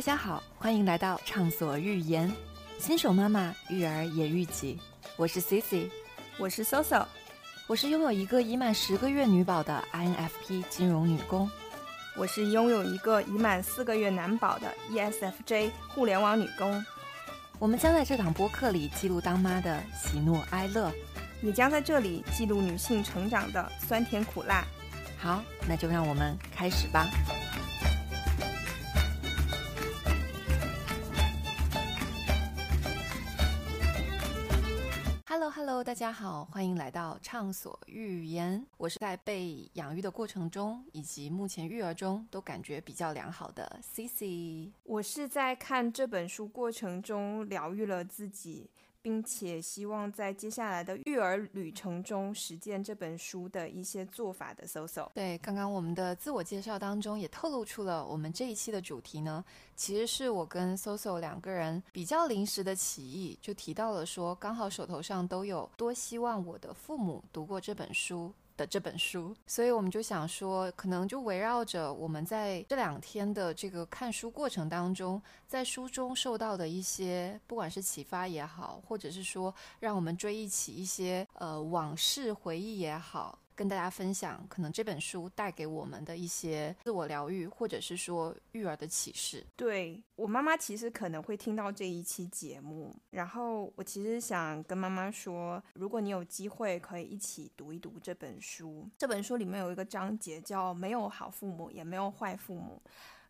大家好，欢迎来到畅所欲言，新手妈妈育儿也育己。我是 Cici，我是 Soso，我是拥有一个已满十个月女宝的 INFP 金融女工，我是拥有一个已满四个月男宝的 ESFJ 互联网女工。我们将在这档播客里记录当妈的喜怒哀乐，也将在这里记录女性成长的酸甜苦辣。好，那就让我们开始吧。大家好，欢迎来到畅所欲言。我是在被养育的过程中，以及目前育儿中都感觉比较良好的 Cici。我是在看这本书过程中疗愈了自己。并且希望在接下来的育儿旅程中实践这本书的一些做法的 Soso。对，刚刚我们的自我介绍当中也透露出了我们这一期的主题呢，其实是我跟 Soso 两个人比较临时的起意，就提到了说，刚好手头上都有多希望我的父母读过这本书。的这本书，所以我们就想说，可能就围绕着我们在这两天的这个看书过程当中，在书中受到的一些，不管是启发也好，或者是说让我们追忆起一些呃往事回忆也好。跟大家分享，可能这本书带给我们的一些自我疗愈，或者是说育儿的启示。对我妈妈，其实可能会听到这一期节目，然后我其实想跟妈妈说，如果你有机会，可以一起读一读这本书。这本书里面有一个章节叫“没有好父母，也没有坏父母”。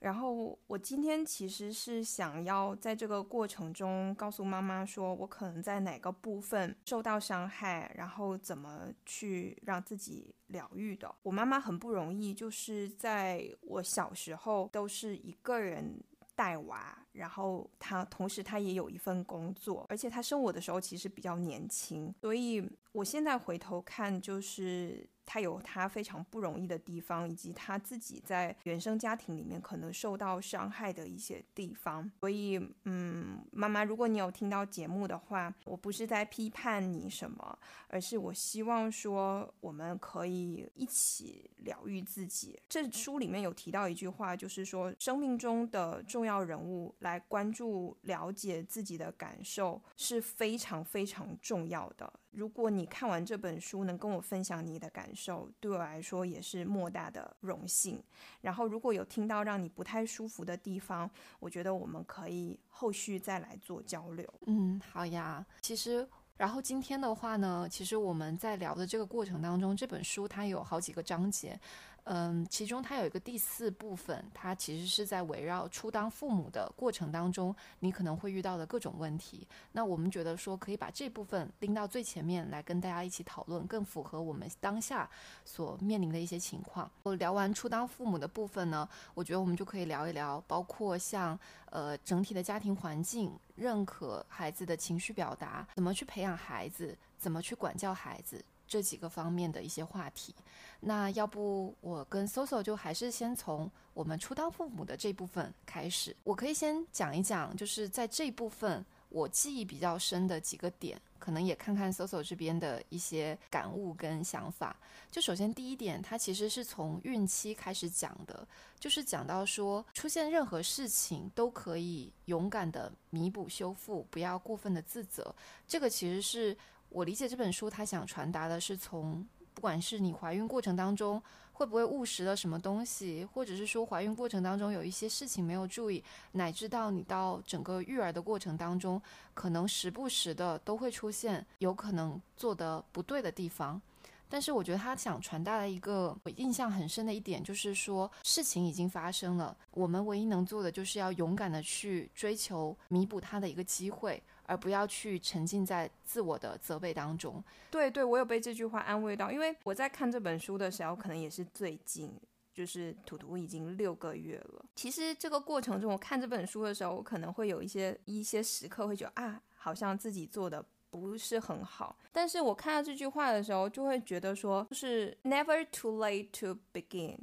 然后我今天其实是想要在这个过程中告诉妈妈，说我可能在哪个部分受到伤害，然后怎么去让自己疗愈的。我妈妈很不容易，就是在我小时候都是一个人带娃，然后她同时她也有一份工作，而且她生我的时候其实比较年轻，所以我现在回头看就是。他有他非常不容易的地方，以及他自己在原生家庭里面可能受到伤害的一些地方。所以，嗯，妈妈，如果你有听到节目的话，我不是在批判你什么，而是我希望说我们可以一起疗愈自己。这书里面有提到一句话，就是说生命中的重要人物来关注、了解自己的感受是非常非常重要的。如果你看完这本书能跟我分享你的感受，对我来说也是莫大的荣幸。然后如果有听到让你不太舒服的地方，我觉得我们可以后续再来做交流。嗯，好呀。其实，然后今天的话呢，其实我们在聊的这个过程当中，这本书它有好几个章节。嗯，其中它有一个第四部分，它其实是在围绕初当父母的过程当中，你可能会遇到的各种问题。那我们觉得说可以把这部分拎到最前面来跟大家一起讨论，更符合我们当下所面临的一些情况。我聊完初当父母的部分呢，我觉得我们就可以聊一聊，包括像呃整体的家庭环境、认可孩子的情绪表达、怎么去培养孩子、怎么去管教孩子。这几个方面的一些话题，那要不我跟 Soso 就还是先从我们初当父母的这部分开始。我可以先讲一讲，就是在这部分我记忆比较深的几个点，可能也看看 Soso 这边的一些感悟跟想法。就首先第一点，它其实是从孕期开始讲的，就是讲到说出现任何事情都可以勇敢的弥补修复，不要过分的自责。这个其实是。我理解这本书，他想传达的是从，不管是你怀孕过程当中会不会误食了什么东西，或者是说怀孕过程当中有一些事情没有注意，乃至到你到整个育儿的过程当中，可能时不时的都会出现有可能做的不对的地方。但是我觉得他想传达的一个我印象很深的一点，就是说事情已经发生了，我们唯一能做的就是要勇敢的去追求弥补它的一个机会，而不要去沉浸在自我的责备当中。对对，我有被这句话安慰到，因为我在看这本书的时候，可能也是最近，就是图图已经六个月了。其实这个过程中，我看这本书的时候，我可能会有一些一些时刻会觉得啊，好像自己做的。不是很好，但是我看到这句话的时候，就会觉得说，就是 never too late to begin，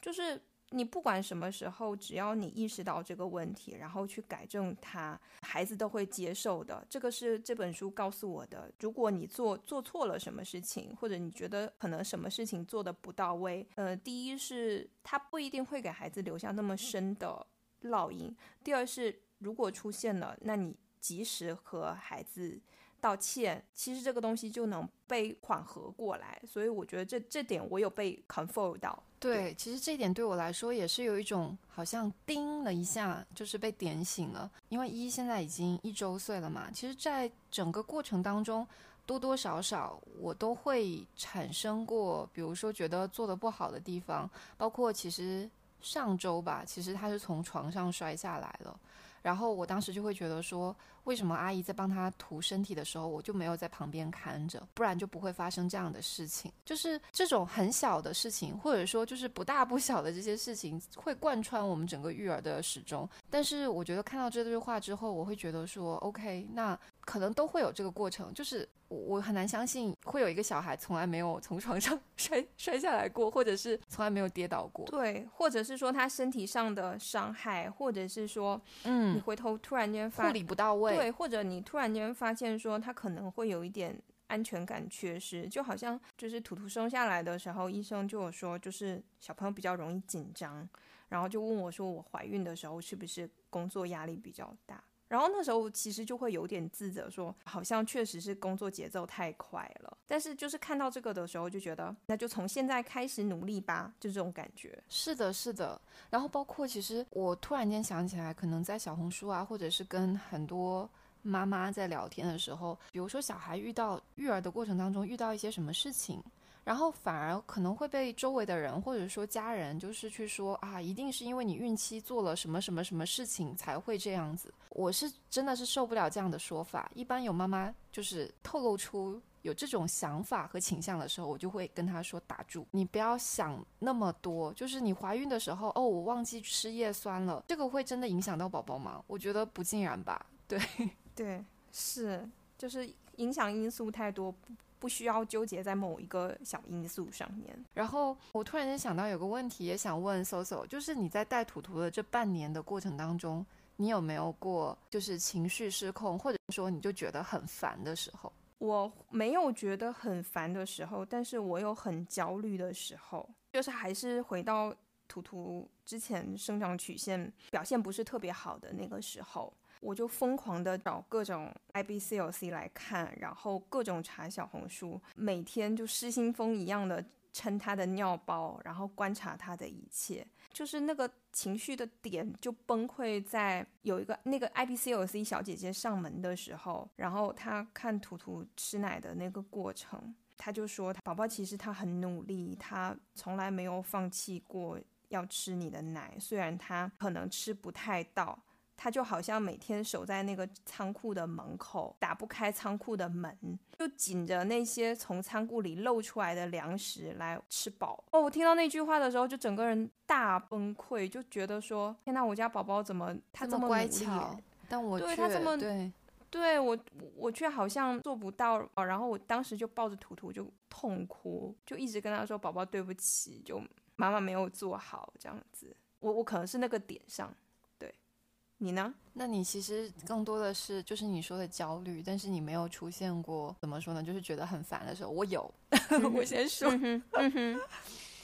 就是你不管什么时候，只要你意识到这个问题，然后去改正它，孩子都会接受的。这个是这本书告诉我的。如果你做做错了什么事情，或者你觉得可能什么事情做的不到位，呃，第一是他不一定会给孩子留下那么深的。烙印；第二是如果出现了，那你及时和孩子。道歉，其实这个东西就能被缓和过来，所以我觉得这这点我有被 confirm 到。对，其实这点对我来说也是有一种好像叮了一下，就是被点醒了。因为一现在已经一周岁了嘛，其实在整个过程当中，多多少少我都会产生过，比如说觉得做的不好的地方，包括其实上周吧，其实他是从床上摔下来了，然后我当时就会觉得说。为什么阿姨在帮他涂身体的时候，我就没有在旁边看着？不然就不会发生这样的事情。就是这种很小的事情，或者说就是不大不小的这些事情，会贯穿我们整个育儿的始终。但是我觉得看到这句话之后，我会觉得说，OK，那可能都会有这个过程。就是我很难相信会有一个小孩从来没有从床上摔摔下来过，或者是从来没有跌倒过。对，或者是说他身体上的伤害，或者是说，嗯，你回头突然间护理不到位。对，或者你突然间发现说他可能会有一点安全感缺失，就好像就是图图生下来的时候，医生就有说，就是小朋友比较容易紧张，然后就问我说，我怀孕的时候是不是工作压力比较大？然后那时候其实就会有点自责，说好像确实是工作节奏太快了。但是就是看到这个的时候，就觉得那就从现在开始努力吧，就这种感觉。是的，是的。然后包括其实我突然间想起来，可能在小红书啊，或者是跟很多。妈妈在聊天的时候，比如说小孩遇到育儿的过程当中遇到一些什么事情，然后反而可能会被周围的人或者说家人就是去说啊，一定是因为你孕期做了什么什么什么事情才会这样子。我是真的是受不了这样的说法。一般有妈妈就是透露出有这种想法和倾向的时候，我就会跟她说打住，你不要想那么多。就是你怀孕的时候，哦，我忘记吃叶酸了，这个会真的影响到宝宝吗？我觉得不尽然吧。对。对，是，就是影响因素太多，不不需要纠结在某一个小因素上面。然后我突然间想到有个问题，也想问 Soso，就是你在带图图的这半年的过程当中，你有没有过就是情绪失控，或者说你就觉得很烦的时候？我没有觉得很烦的时候，但是我有很焦虑的时候，就是还是回到图图之前生长曲线表现不是特别好的那个时候。我就疯狂的找各种 I B C L C 来看，然后各种查小红书，每天就失心疯一样的称他的尿包，然后观察他的一切，就是那个情绪的点就崩溃在有一个那个 I B C L C 小姐姐上门的时候，然后她看图图吃奶的那个过程，她就说宝宝其实他很努力，他从来没有放弃过要吃你的奶，虽然他可能吃不太到。他就好像每天守在那个仓库的门口，打不开仓库的门，就紧着那些从仓库里漏出来的粮食来吃饱。哦，我听到那句话的时候，就整个人大崩溃，就觉得说：天呐，我家宝宝怎么他这么乖巧？但我对他这么对，对我我却好像做不到。然后我当时就抱着图图就痛哭，就一直跟他说：宝宝对不起，就妈妈没有做好这样子。我我可能是那个点上。你呢？那你其实更多的是就是你说的焦虑，但是你没有出现过怎么说呢？就是觉得很烦的时候。我有，我先说。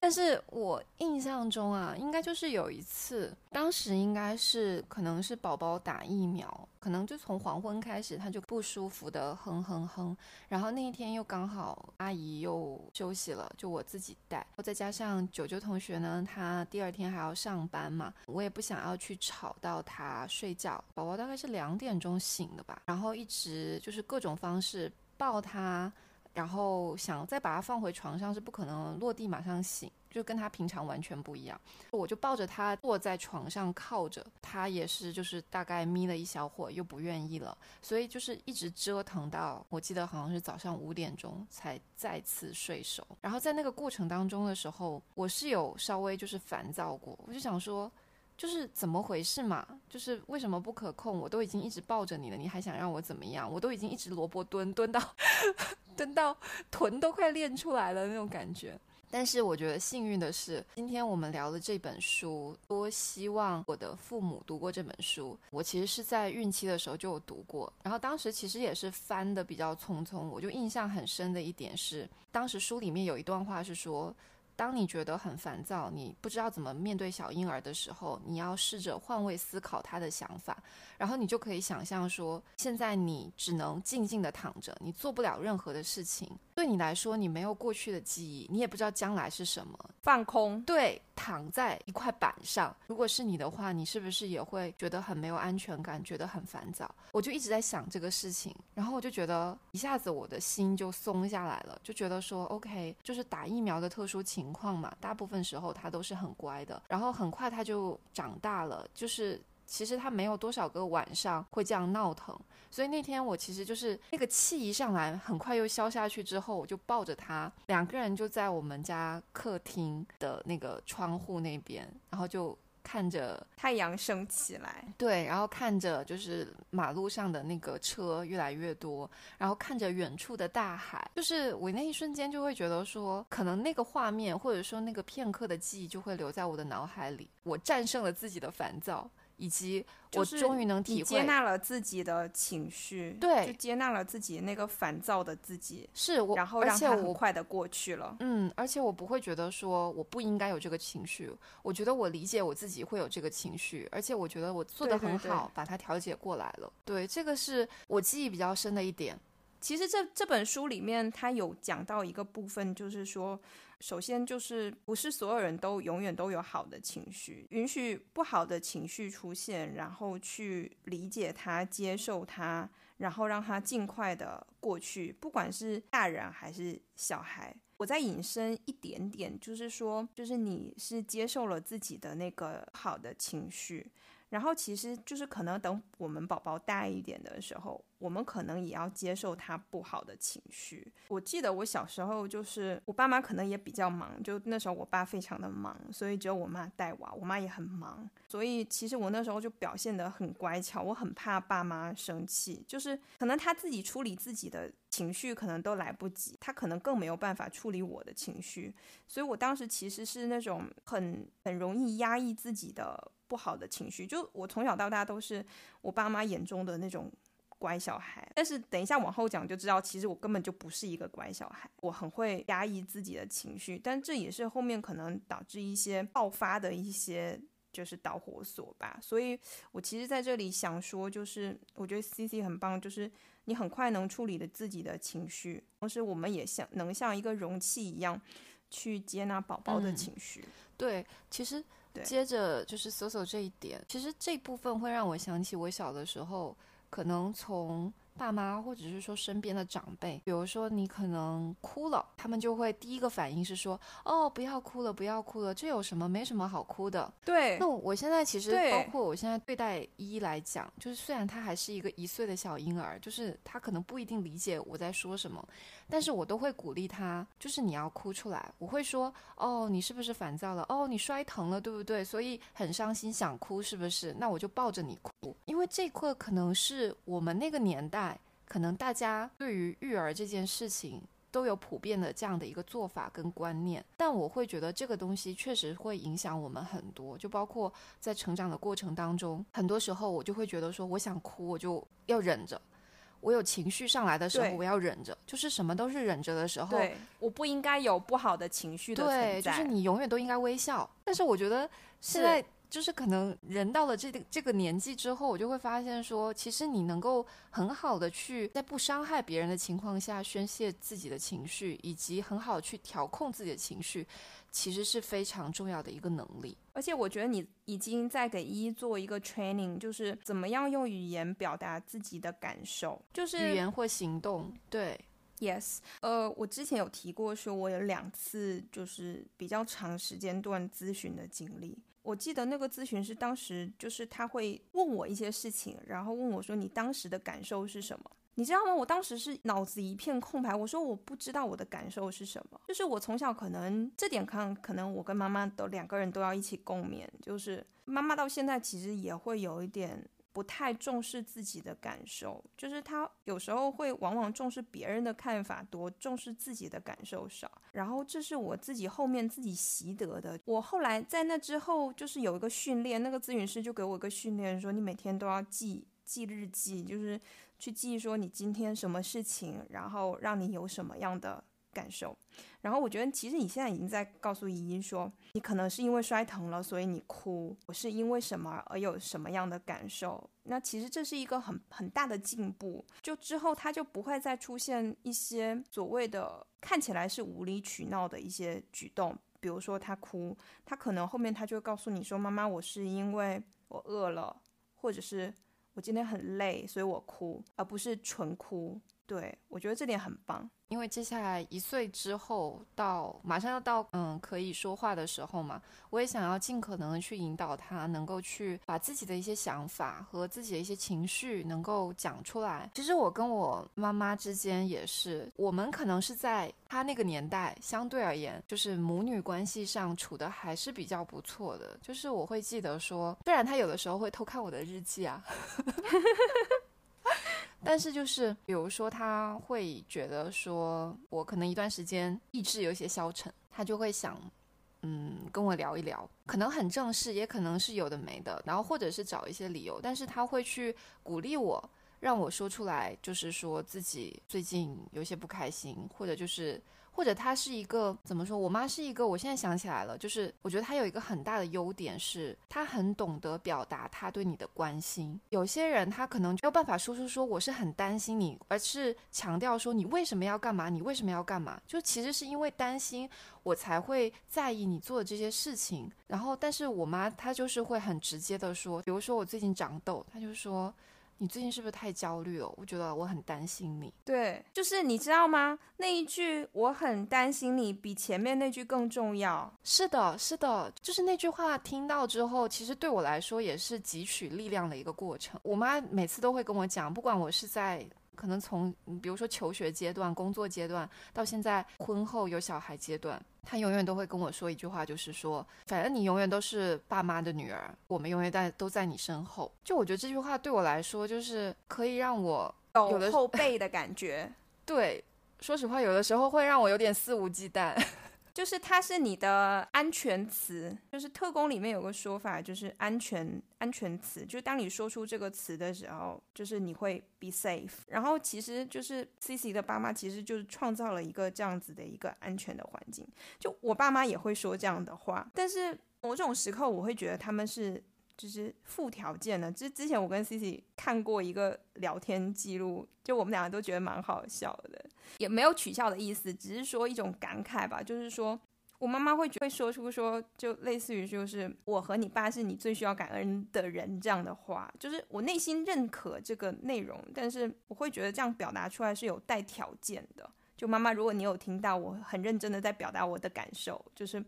但是我印象中啊，应该就是有一次，当时应该是可能是宝宝打疫苗，可能就从黄昏开始他就不舒服的哼哼哼，然后那一天又刚好阿姨又休息了，就我自己带，再加上九九同学呢，他第二天还要上班嘛，我也不想要去吵到他睡觉，宝宝大概是两点钟醒的吧，然后一直就是各种方式抱他。然后想再把它放回床上是不可能落地马上醒，就跟他平常完全不一样。我就抱着他坐在床上靠着，他也是就是大概眯了一小会又不愿意了，所以就是一直折腾到我记得好像是早上五点钟才再次睡熟。然后在那个过程当中的时候，我是有稍微就是烦躁过，我就想说。就是怎么回事嘛？就是为什么不可控？我都已经一直抱着你了，你还想让我怎么样？我都已经一直萝卜蹲蹲到 蹲到臀都快练出来了那种感觉。但是我觉得幸运的是，今天我们聊的这本书，多希望我的父母读过这本书。我其实是在孕期的时候就有读过，然后当时其实也是翻的比较匆匆。我就印象很深的一点是，当时书里面有一段话是说。当你觉得很烦躁，你不知道怎么面对小婴儿的时候，你要试着换位思考他的想法，然后你就可以想象说，现在你只能静静的躺着，你做不了任何的事情。对你来说，你没有过去的记忆，你也不知道将来是什么，放空。对，躺在一块板上。如果是你的话，你是不是也会觉得很没有安全感，觉得很烦躁？我就一直在想这个事情，然后我就觉得一下子我的心就松下来了，就觉得说，OK，就是打疫苗的特殊情情况嘛，大部分时候他都是很乖的，然后很快他就长大了，就是其实他没有多少个晚上会这样闹腾。所以那天我其实就是那个气一上来，很快又消下去之后，我就抱着他，两个人就在我们家客厅的那个窗户那边，然后就看着太阳升起来，对，然后看着就是马路上的那个车越来越多，然后看着远处的大海，就是我那一瞬间就会觉得说，可能那个画面或者说那个片刻的记忆就会留在我的脑海里，我战胜了自己的烦躁。以及我终于能体会接纳了自己的情绪，对，就接纳了自己那个烦躁的自己，是我，然后让它很快的过去了。嗯，而且我不会觉得说我不应该有这个情绪，我觉得我理解我自己会有这个情绪，而且我觉得我做的很好，把它调节过来了。对，这个是我记忆比较深的一点。其实这这本书里面，它有讲到一个部分，就是说。首先就是不是所有人都永远都有好的情绪，允许不好的情绪出现，然后去理解它、接受它，然后让它尽快的过去。不管是大人还是小孩，我再引申一点点，就是说，就是你是接受了自己的那个好的情绪。然后其实就是可能等我们宝宝大一点的时候，我们可能也要接受他不好的情绪。我记得我小时候就是我爸妈可能也比较忙，就那时候我爸非常的忙，所以只有我妈带娃，我妈也很忙，所以其实我那时候就表现得很乖巧。我很怕爸妈生气，就是可能他自己处理自己的情绪可能都来不及，他可能更没有办法处理我的情绪，所以我当时其实是那种很很容易压抑自己的。不好的情绪，就我从小到大都是我爸妈眼中的那种乖小孩。但是等一下往后讲就知道，其实我根本就不是一个乖小孩，我很会压抑自己的情绪。但这也是后面可能导致一些爆发的一些就是导火索吧。所以我其实在这里想说，就是我觉得 C C 很棒，就是你很快能处理的自己的情绪，同时我们也像能像一个容器一样去接纳宝宝的情绪。对，其实。接着就是搜索这一点，其实这部分会让我想起我小的时候，可能从。爸妈或者是说身边的长辈，比如说你可能哭了，他们就会第一个反应是说：“哦，不要哭了，不要哭了，这有什么？没什么好哭的。”对。那我现在其实包括我现在对待依依来讲，就是虽然他还是一个一岁的小婴儿，就是他可能不一定理解我在说什么，但是我都会鼓励他，就是你要哭出来。我会说：“哦，你是不是烦躁了？哦，你摔疼了，对不对？所以很伤心，想哭是不是？那我就抱着你哭，因为这块可能是我们那个年代。”可能大家对于育儿这件事情都有普遍的这样的一个做法跟观念，但我会觉得这个东西确实会影响我们很多，就包括在成长的过程当中，很多时候我就会觉得说，我想哭我就要忍着，我有情绪上来的时候我要忍着，就是什么都是忍着的时候，我不应该有不好的情绪的对，就是你永远都应该微笑。但是我觉得现在。就是可能人到了这个这个年纪之后，我就会发现说，其实你能够很好的去在不伤害别人的情况下宣泄自己的情绪，以及很好去调控自己的情绪，其实是非常重要的一个能力。而且我觉得你已经在给一做一个 training，就是怎么样用语言表达自己的感受，就是语言或行动。对，yes，呃，我之前有提过说，我有两次就是比较长时间段咨询的经历。我记得那个咨询师当时就是他会问我一些事情，然后问我说：“你当时的感受是什么？”你知道吗？我当时是脑子一片空白。我说我不知道我的感受是什么。就是我从小可能这点看，可能我跟妈妈都两个人都要一起共勉。就是妈妈到现在其实也会有一点。不太重视自己的感受，就是他有时候会往往重视别人的看法多，重视自己的感受少。然后这是我自己后面自己习得的。我后来在那之后，就是有一个训练，那个咨询师就给我一个训练，说你每天都要记记日记，就是去记说你今天什么事情，然后让你有什么样的。感受。然后我觉得，其实你现在已经在告诉依依说，你可能是因为摔疼了，所以你哭，我是因为什么而有什么样的感受。那其实这是一个很很大的进步，就之后他就不会再出现一些所谓的看起来是无理取闹的一些举动，比如说他哭，他可能后面他就告诉你说，妈妈，我是因为我饿了，或者是我今天很累，所以我哭，而不是纯哭。对我觉得这点很棒。因为接下来一岁之后到马上要到嗯可以说话的时候嘛，我也想要尽可能的去引导他，能够去把自己的一些想法和自己的一些情绪能够讲出来。其实我跟我妈妈之间也是，我们可能是在她那个年代相对而言，就是母女关系上处的还是比较不错的。就是我会记得说，虽然她有的时候会偷看我的日记啊。但是就是，比如说，他会觉得说我可能一段时间意志有些消沉，他就会想，嗯，跟我聊一聊，可能很正式，也可能是有的没的，然后或者是找一些理由，但是他会去鼓励我，让我说出来，就是说自己最近有些不开心，或者就是。或者他是一个怎么说？我妈是一个，我现在想起来了，就是我觉得她有一个很大的优点是，她很懂得表达她对你的关心。有些人他可能没有办法说出说我是很担心你，而是强调说你为什么要干嘛？你为什么要干嘛？就其实是因为担心我才会在意你做的这些事情。然后，但是我妈她就是会很直接的说，比如说我最近长痘，她就说。你最近是不是太焦虑了？我觉得我很担心你。对，就是你知道吗？那一句“我很担心你”比前面那句更重要。是的，是的，就是那句话听到之后，其实对我来说也是汲取力量的一个过程。我妈每次都会跟我讲，不管我是在。可能从比如说求学阶段、工作阶段到现在婚后有小孩阶段，他永远都会跟我说一句话，就是说，反正你永远都是爸妈的女儿，我们永远在都在你身后。就我觉得这句话对我来说，就是可以让我有后背的感觉。对，说实话，有的时候会让我有点肆无忌惮。就是它是你的安全词，就是特工里面有个说法，就是安全安全词，就是当你说出这个词的时候，就是你会 be safe。然后其实就是 C C 的爸妈，其实就是创造了一个这样子的一个安全的环境。就我爸妈也会说这样的话，但是某种时刻我会觉得他们是。就是附条件的，之之前我跟 C C 看过一个聊天记录，就我们两个都觉得蛮好笑的，也没有取笑的意思，只是说一种感慨吧。就是说我妈妈会会说出说，就类似于就是我和你爸是你最需要感恩的人这样的话，就是我内心认可这个内容，但是我会觉得这样表达出来是有带条件的。就妈妈，如果你有听到，我很认真的在表达我的感受，就是。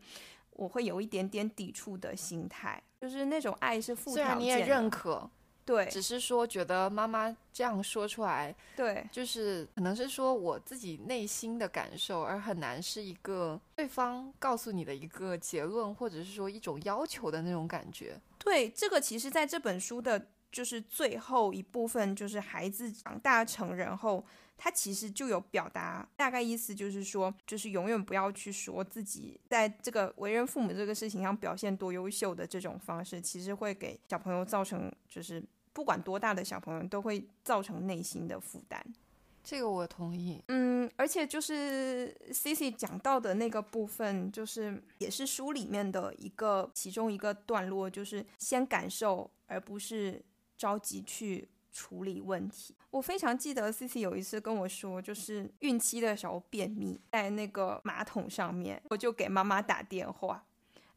我会有一点点抵触的心态，就是那种爱是附条件。虽然你也认可，对，只是说觉得妈妈这样说出来，对，就是可能是说我自己内心的感受，而很难是一个对方告诉你的一个结论，或者是说一种要求的那种感觉。对，这个其实在这本书的，就是最后一部分，就是孩子长大成人后。他其实就有表达，大概意思就是说，就是永远不要去说自己在这个为人父母这个事情上表现多优秀的这种方式，其实会给小朋友造成，就是不管多大的小朋友都会造成内心的负担。这个我同意。嗯，而且就是 C C 讲到的那个部分，就是也是书里面的一个其中一个段落，就是先感受，而不是着急去。处理问题，我非常记得 C C 有一次跟我说，就是孕期的时候便秘，在那个马桶上面，我就给妈妈打电话。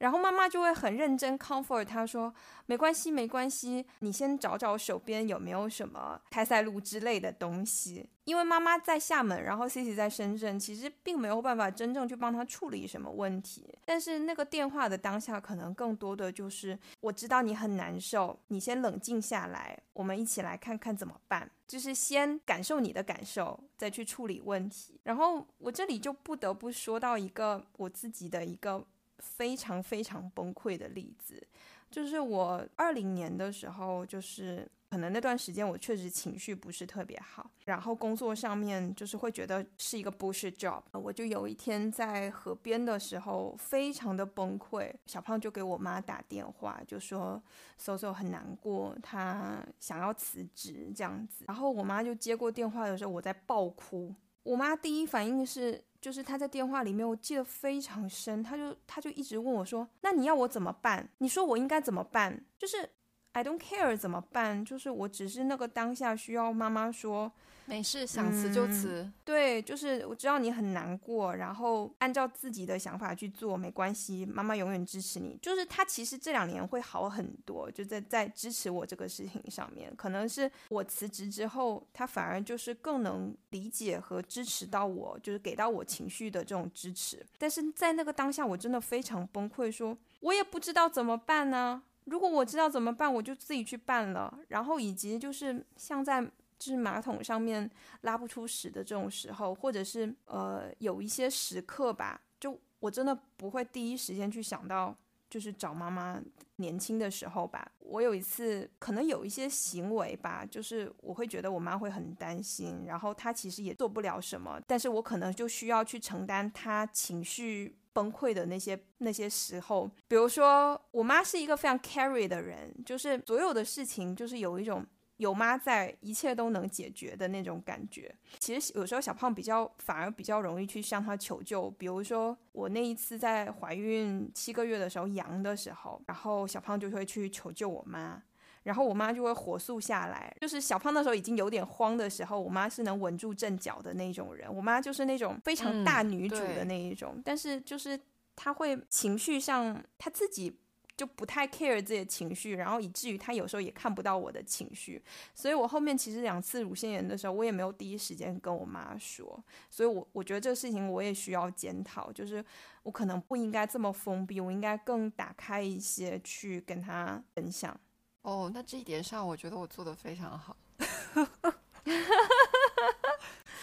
然后妈妈就会很认真 comfort 他说没关系没关系，你先找找手边有没有什么开塞露之类的东西。因为妈妈在厦门，然后 Cici 在深圳，其实并没有办法真正去帮他处理什么问题。但是那个电话的当下，可能更多的就是我知道你很难受，你先冷静下来，我们一起来看看怎么办。就是先感受你的感受，再去处理问题。然后我这里就不得不说到一个我自己的一个。非常非常崩溃的例子，就是我二零年的时候，就是可能那段时间我确实情绪不是特别好，然后工作上面就是会觉得是一个 bullshit job。我就有一天在河边的时候，非常的崩溃，小胖就给我妈打电话，就说 Soso 很难过，他想要辞职这样子。然后我妈就接过电话的时候，我在爆哭。我妈第一反应是，就是她在电话里面，我记得非常深，她就她就一直问我说：“那你要我怎么办？你说我应该怎么办？”就是 I don't care 怎么办？就是我只是那个当下需要妈妈说。没事，想辞就辞。对，就是我知道你很难过，然后按照自己的想法去做，没关系，妈妈永远支持你。就是他其实这两年会好很多，就在在支持我这个事情上面。可能是我辞职之后，他反而就是更能理解和支持到我，就是给到我情绪的这种支持。但是在那个当下，我真的非常崩溃，说我也不知道怎么办呢。如果我知道怎么办，我就自己去办了。然后以及就是像在。就是马桶上面拉不出屎的这种时候，或者是呃有一些时刻吧，就我真的不会第一时间去想到，就是找妈妈年轻的时候吧。我有一次可能有一些行为吧，就是我会觉得我妈会很担心，然后她其实也做不了什么，但是我可能就需要去承担她情绪崩溃的那些那些时候。比如说，我妈是一个非常 carry 的人，就是所有的事情就是有一种。有妈在，一切都能解决的那种感觉。其实有时候小胖比较反而比较容易去向她求救。比如说我那一次在怀孕七个月的时候阳的时候，然后小胖就会去求救我妈，然后我妈就会火速下来。就是小胖那时候已经有点慌的时候，我妈是能稳住阵脚的那种人。我妈就是那种非常大女主的那一种，但是就是她会情绪上她自己。就不太 care 自己的情绪，然后以至于他有时候也看不到我的情绪，所以我后面其实两次乳腺炎的时候，我也没有第一时间跟我妈说，所以我我觉得这个事情我也需要检讨，就是我可能不应该这么封闭，我应该更打开一些去跟他分享。哦，那这一点上，我觉得我做的非常好，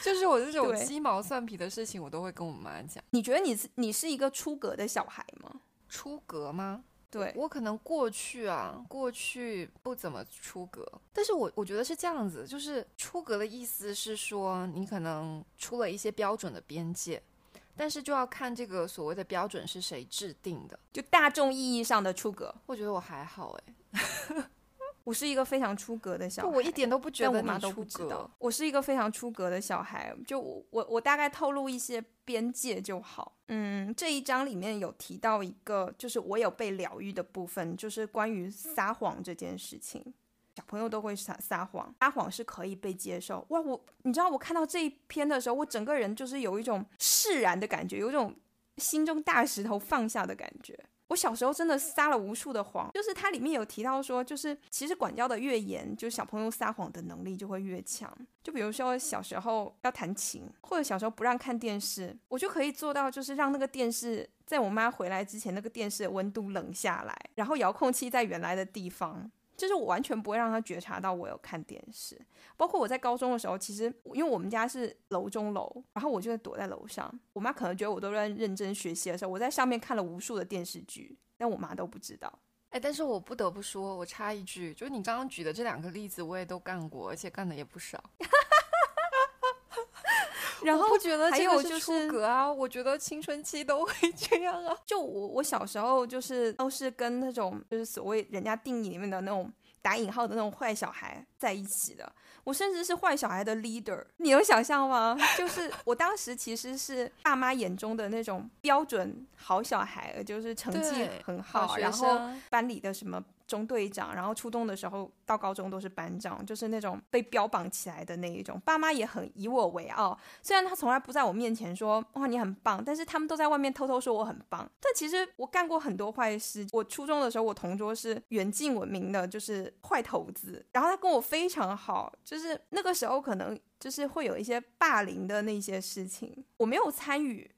就是我这种鸡毛蒜皮的事情，我都会跟我妈讲。你觉得你是你是一个出格的小孩吗？出格吗？对我可能过去啊，过去不怎么出格，但是我我觉得是这样子，就是出格的意思是说你可能出了一些标准的边界，但是就要看这个所谓的标准是谁制定的，就大众意义上的出格，我觉得我还好哎。我是一个非常出格的小孩，我一点都不觉得你出格。我是一个非常出格的小孩，就我我大概透露一些边界就好。嗯，这一章里面有提到一个，就是我有被疗愈的部分，就是关于撒谎这件事情。小朋友都会撒撒谎，撒谎是可以被接受。哇，我你知道我看到这一篇的时候，我整个人就是有一种释然的感觉，有一种心中大石头放下的感觉。我小时候真的撒了无数的谎，就是它里面有提到说，就是其实管教的越严，就小朋友撒谎的能力就会越强。就比如说小时候要弹琴，或者小时候不让看电视，我就可以做到，就是让那个电视在我妈回来之前，那个电视的温度冷下来，然后遥控器在原来的地方。就是我完全不会让他觉察到我有看电视，包括我在高中的时候，其实因为我们家是楼中楼，然后我就躲在楼上。我妈可能觉得我都在认真学习的时候，我在上面看了无数的电视剧，但我妈都不知道。哎，但是我不得不说，我插一句，就是你刚刚举的这两个例子，我也都干过，而且干的也不少。然后我觉得还有就是出格啊？我觉得青春期都会这样啊。就我我小时候就是都是跟那种就是所谓人家定义里面的那种打引号的那种坏小孩在一起的。我甚至是坏小孩的 leader，你有想象吗？就是我当时其实是爸妈眼中的那种标准好小孩，就是成绩很好，然后班里的什么。中队长，然后初中的时候到高中都是班长，就是那种被标榜起来的那一种。爸妈也很以我为傲，虽然他从来不在我面前说哇你很棒，但是他们都在外面偷偷说我很棒。但其实我干过很多坏事。我初中的时候，我同桌是远近闻名的，就是坏头子。然后他跟我非常好，就是那个时候可能就是会有一些霸凌的那些事情，我没有参与，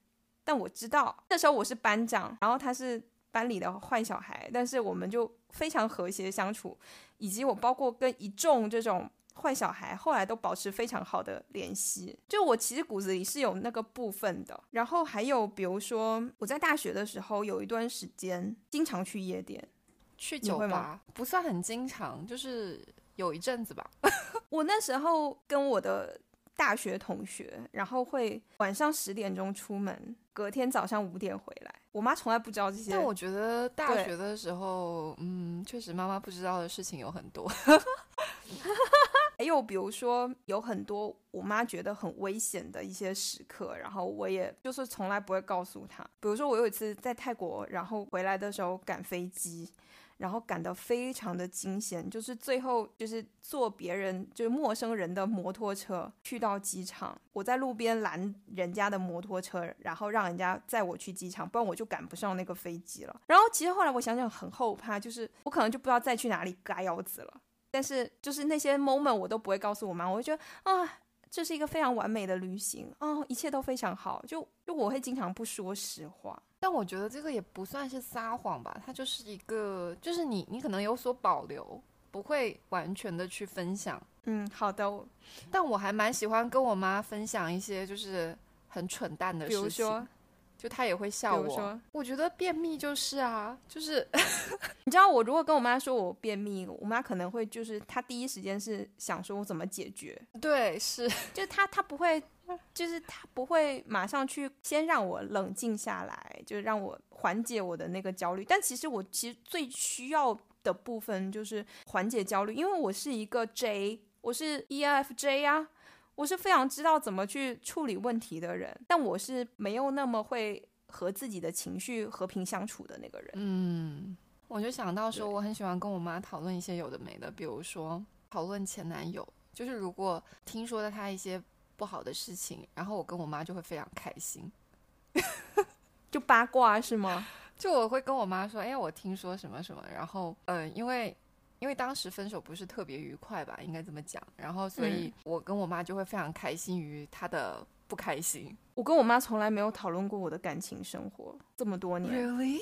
但我知道那时候我是班长，然后他是班里的坏小孩，但是我们就。非常和谐相处，以及我包括跟一众这种坏小孩，后来都保持非常好的联系。就我其实骨子里是有那个部分的。然后还有比如说，我在大学的时候有一段时间经常去夜店，去酒吧，不算很经常，就是有一阵子吧。我那时候跟我的大学同学，然后会晚上十点钟出门，隔天早上五点回来。我妈从来不知道这些，但我觉得大学的时候，嗯，确实妈妈不知道的事情有很多。还有比如说有很多我妈觉得很危险的一些时刻，然后我也就是从来不会告诉她。比如说我有一次在泰国，然后回来的时候赶飞机。然后赶得非常的惊险，就是最后就是坐别人就是陌生人的摩托车去到机场，我在路边拦人家的摩托车，然后让人家载我去机场，不然我就赶不上那个飞机了。然后其实后来我想想很后怕，就是我可能就不知道再去哪里嘎腰子了。但是就是那些 moment 我都不会告诉我妈，我就觉得啊，这是一个非常完美的旅行哦，一切都非常好，就就我会经常不说实话。但我觉得这个也不算是撒谎吧，它就是一个，就是你你可能有所保留，不会完全的去分享。嗯，好的。但我还蛮喜欢跟我妈分享一些就是很蠢蛋的事情，就他也会笑我。我觉得便秘就是啊，就是 你知道，我如果跟我妈说我便秘，我妈可能会就是她第一时间是想说我怎么解决。对，是，就是她她不会。就是她不会马上去先让我冷静下来，就是让我缓解我的那个焦虑。但其实我其实最需要的部分就是缓解焦虑，因为我是一个 J，我是 ENFJ 啊，我是非常知道怎么去处理问题的人，但我是没有那么会和自己的情绪和平相处的那个人。嗯，我就想到说，我很喜欢跟我妈讨论一些有的没的，比如说讨论前男友，就是如果听说了他一些。不好的事情，然后我跟我妈就会非常开心，就八卦是吗？就我会跟我妈说，哎，我听说什么什么，然后，嗯，因为因为当时分手不是特别愉快吧，应该这么讲，然后所以我跟我妈就会非常开心于她的不开心。我跟我妈从来没有讨论过我的感情生活，这么多年。Really？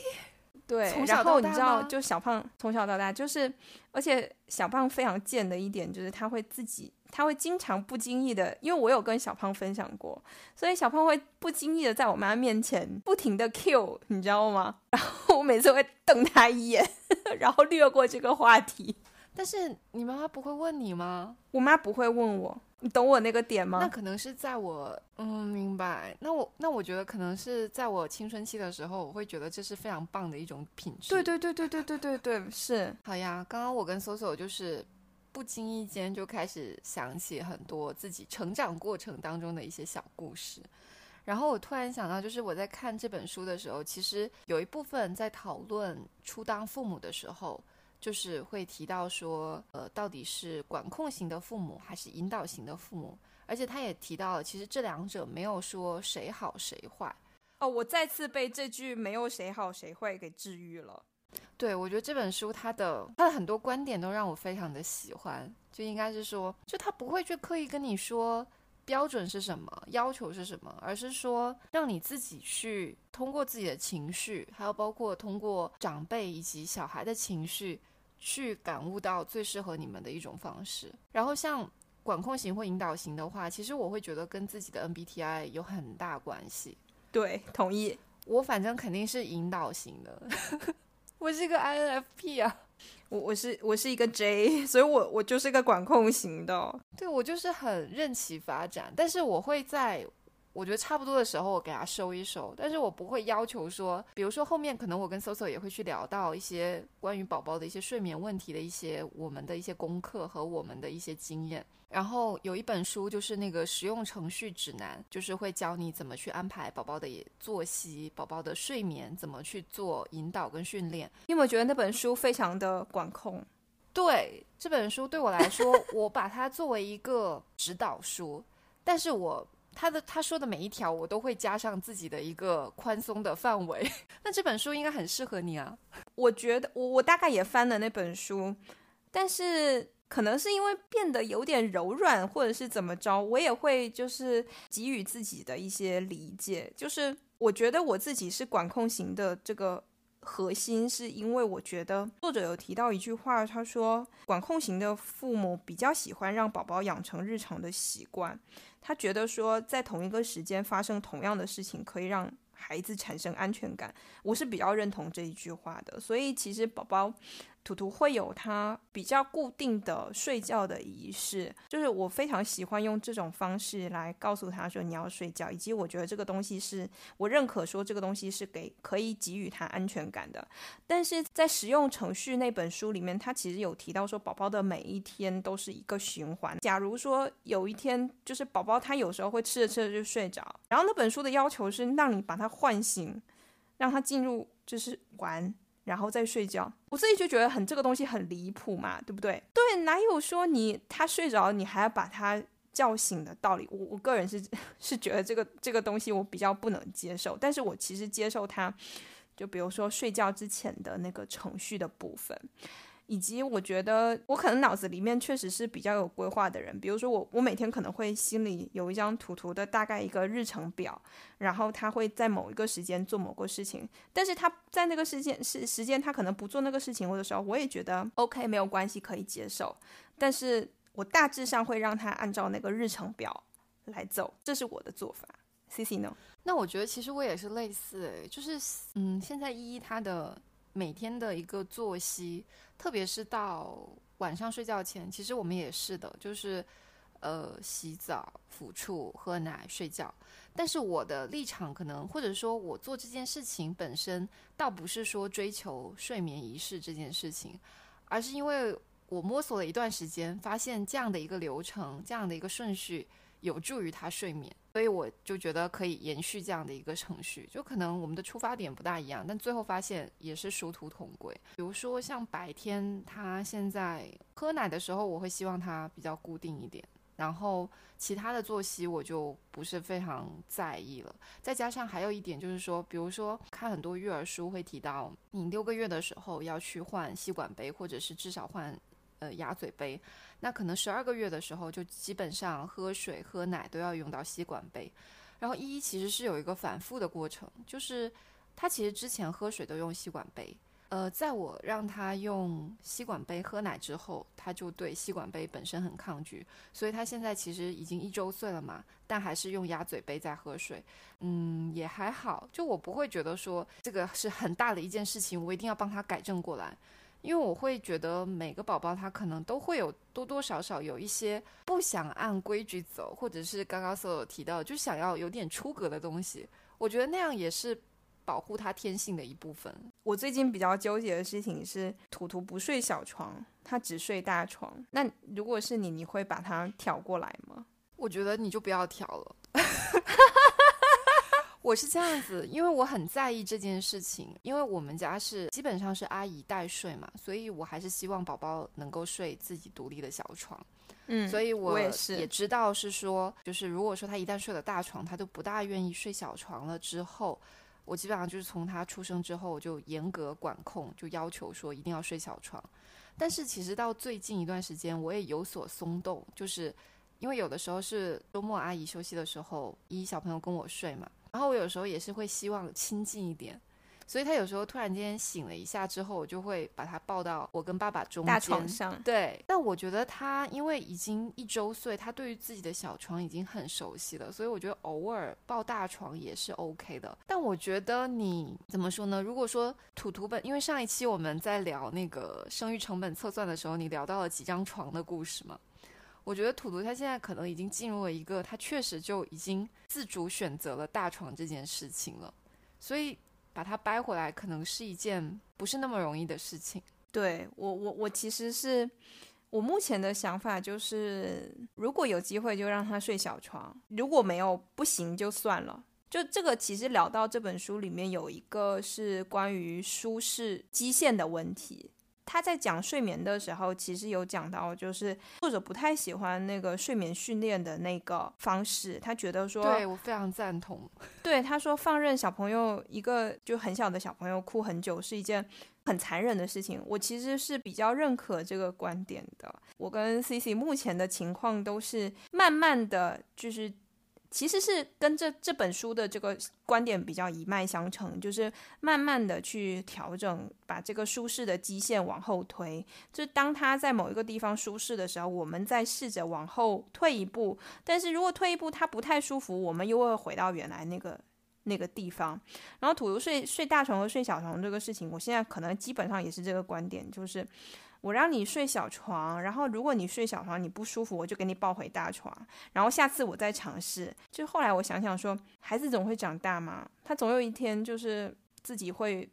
对，然后你知道，就小胖从小到大就是，而且小胖非常贱的一点就是他会自己。他会经常不经意的，因为我有跟小胖分享过，所以小胖会不经意的在我妈面前不停的 Q，你知道吗？然后我每次会瞪他一眼，然后略过这个话题。但是你妈妈不会问你吗？我妈不会问我，你懂我那个点吗？那可能是在我，嗯，明白。那我那我觉得可能是在我青春期的时候，我会觉得这是非常棒的一种品质。对对对对对对对对，是。好呀，刚刚我跟 Soso 就是。不经意间就开始想起很多自己成长过程当中的一些小故事，然后我突然想到，就是我在看这本书的时候，其实有一部分在讨论初当父母的时候，就是会提到说，呃，到底是管控型的父母还是引导型的父母，而且他也提到了，其实这两者没有说谁好谁坏。哦，我再次被这句“没有谁好谁坏”给治愈了。对，我觉得这本书它的它的很多观点都让我非常的喜欢，就应该是说，就他不会去刻意跟你说标准是什么，要求是什么，而是说让你自己去通过自己的情绪，还有包括通过长辈以及小孩的情绪，去感悟到最适合你们的一种方式。然后像管控型或引导型的话，其实我会觉得跟自己的 MBTI 有很大关系。对，同意。我反正肯定是引导型的。我是个 INFP 啊，我我是我是一个 J，所以我我就是个管控型的。对我就是很任其发展，但是我会在我觉得差不多的时候我给他收一收，但是我不会要求说，比如说后面可能我跟 Soso 也会去聊到一些关于宝宝的一些睡眠问题的一些我们的一些功课和我们的一些经验。然后有一本书，就是那个实用程序指南，就是会教你怎么去安排宝宝的作息、宝宝的睡眠，怎么去做引导跟训练。你有没有觉得那本书非常的管控？对这本书对我来说，我把它作为一个指导书，但是我他的他说的每一条，我都会加上自己的一个宽松的范围。那这本书应该很适合你啊！我觉得我我大概也翻了那本书，但是。可能是因为变得有点柔软，或者是怎么着，我也会就是给予自己的一些理解。就是我觉得我自己是管控型的，这个核心是因为我觉得作者有提到一句话，他说管控型的父母比较喜欢让宝宝养成日常的习惯，他觉得说在同一个时间发生同样的事情可以让。孩子产生安全感，我是比较认同这一句话的。所以其实宝宝，图图会有他比较固定的睡觉的仪式，就是我非常喜欢用这种方式来告诉他说你要睡觉，以及我觉得这个东西是我认可说这个东西是给可以给予他安全感的。但是在实用程序那本书里面，他其实有提到说宝宝的每一天都是一个循环。假如说有一天就是宝宝他有时候会吃着吃着就睡着，然后那本书的要求是让你把他唤醒，让他进入就是玩。然后再睡觉，我自己就觉得很这个东西很离谱嘛，对不对？对，哪有说你他睡着你还要把他叫醒的道理？我我个人是 是觉得这个这个东西我比较不能接受，但是我其实接受他，就比如说睡觉之前的那个程序的部分。以及我觉得我可能脑子里面确实是比较有规划的人，比如说我我每天可能会心里有一张图图的大概一个日程表，然后他会在某一个时间做某个事情，但是他在那个时间是时间他可能不做那个事情，或者时候我也觉得 OK 没有关系可以接受，但是我大致上会让他按照那个日程表来走，这是我的做法。C C 呢？那我觉得其实我也是类似，就是嗯，现在依依他的。每天的一个作息，特别是到晚上睡觉前，其实我们也是的，就是呃洗澡、抚触、喝奶、睡觉。但是我的立场可能，或者说我做这件事情本身，倒不是说追求睡眠仪式这件事情，而是因为我摸索了一段时间，发现这样的一个流程，这样的一个顺序。有助于他睡眠，所以我就觉得可以延续这样的一个程序。就可能我们的出发点不大一样，但最后发现也是殊途同归。比如说像白天他现在喝奶的时候，我会希望他比较固定一点，然后其他的作息我就不是非常在意了。再加上还有一点就是说，比如说看很多育儿书会提到，你六个月的时候要去换吸管杯，或者是至少换呃鸭嘴杯。那可能十二个月的时候，就基本上喝水、喝奶都要用到吸管杯。然后依依其实是有一个反复的过程，就是他其实之前喝水都用吸管杯，呃，在我让他用吸管杯喝奶之后，他就对吸管杯本身很抗拒，所以他现在其实已经一周岁了嘛，但还是用鸭嘴杯在喝水。嗯，也还好，就我不会觉得说这个是很大的一件事情，我一定要帮他改正过来。因为我会觉得每个宝宝他可能都会有多多少少有一些不想按规矩走，或者是刚刚所有提到就想要有点出格的东西。我觉得那样也是保护他天性的一部分。我最近比较纠结的事情是，图图不睡小床，他只睡大床。那如果是你，你会把他调过来吗？我觉得你就不要调了。我是这样子，因为我很在意这件事情，因为我们家是基本上是阿姨代睡嘛，所以我还是希望宝宝能够睡自己独立的小床。嗯，所以我也是也知道是说，就是如果说他一旦睡了大床，他就不大愿意睡小床了。之后，我基本上就是从他出生之后就严格管控，就要求说一定要睡小床。但是其实到最近一段时间，我也有所松动，就是因为有的时候是周末阿姨休息的时候，一小朋友跟我睡嘛。然后我有时候也是会希望亲近一点，所以他有时候突然间醒了一下之后，我就会把他抱到我跟爸爸中间大床上。对，但我觉得他因为已经一周岁，他对于自己的小床已经很熟悉了，所以我觉得偶尔抱大床也是 OK 的。但我觉得你怎么说呢？如果说土土本，因为上一期我们在聊那个生育成本测算的时候，你聊到了几张床的故事嘛？我觉得土土他现在可能已经进入了一个，他确实就已经自主选择了大床这件事情了，所以把它掰回来可能是一件不是那么容易的事情。对我，我我其实是我目前的想法就是，如果有机会就让他睡小床，如果没有不行就算了。就这个其实聊到这本书里面有一个是关于舒适基线的问题。他在讲睡眠的时候，其实有讲到，就是作者不太喜欢那个睡眠训练的那个方式。他觉得说，对我非常赞同。对他说，放任小朋友一个就很小的小朋友哭很久是一件很残忍的事情。我其实是比较认可这个观点的。我跟 C C 目前的情况都是慢慢的就是。其实是跟这这本书的这个观点比较一脉相承，就是慢慢的去调整，把这个舒适的基线往后推。就当他在某一个地方舒适的时候，我们再试着往后退一步。但是如果退一步他不太舒服，我们又会回到原来那个那个地方。然后土图睡睡大床和睡小床这个事情，我现在可能基本上也是这个观点，就是我让你睡小床，然后如果你睡小床你不舒服，我就给你抱回大床，然后下次我再尝试。就后来我想想说，孩子总会长大嘛，他总有一天就是自己会。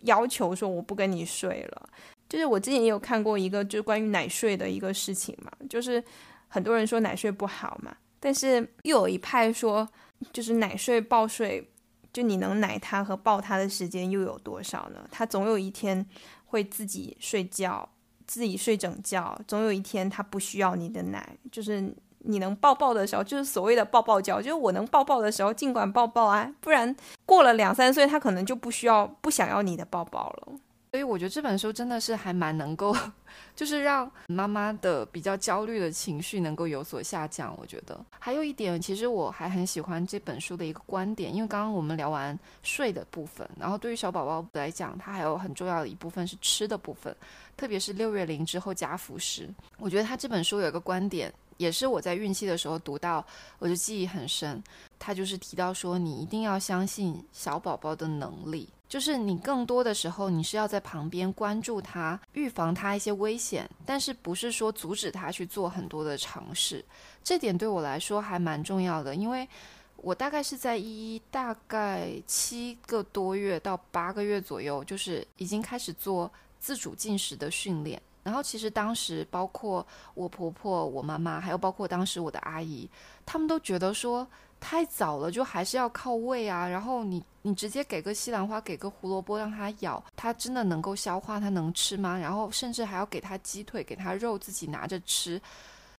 要求说我不跟你睡了，就是我之前也有看过一个就是关于奶睡的一个事情嘛，就是很多人说奶睡不好嘛，但是又有一派说就是奶睡抱睡，就你能奶他和抱他的时间又有多少呢？他总有一天会自己睡觉，自己睡整觉，总有一天他不需要你的奶，就是。你能抱抱的时候，就是所谓的抱抱觉，就是我能抱抱的时候，尽管抱抱啊，不然过了两三岁，他可能就不需要、不想要你的抱抱了。所以我觉得这本书真的是还蛮能够，就是让妈妈的比较焦虑的情绪能够有所下降。我觉得还有一点，其实我还很喜欢这本书的一个观点，因为刚刚我们聊完睡的部分，然后对于小宝宝来讲，它还有很重要的一部分是吃的部分，特别是六月龄之后加辅食。我觉得他这本书有一个观点。也是我在孕期的时候读到，我就记忆很深。他就是提到说，你一定要相信小宝宝的能力，就是你更多的时候，你是要在旁边关注他，预防他一些危险，但是不是说阻止他去做很多的尝试。这点对我来说还蛮重要的，因为我大概是在一一大概七个多月到八个月左右，就是已经开始做自主进食的训练。然后其实当时包括我婆婆、我妈妈，还有包括当时我的阿姨，他们都觉得说太早了，就还是要靠喂啊。然后你你直接给个西兰花，给个胡萝卜让它咬，它真的能够消化，它能吃吗？然后甚至还要给它鸡腿，给它肉，自己拿着吃。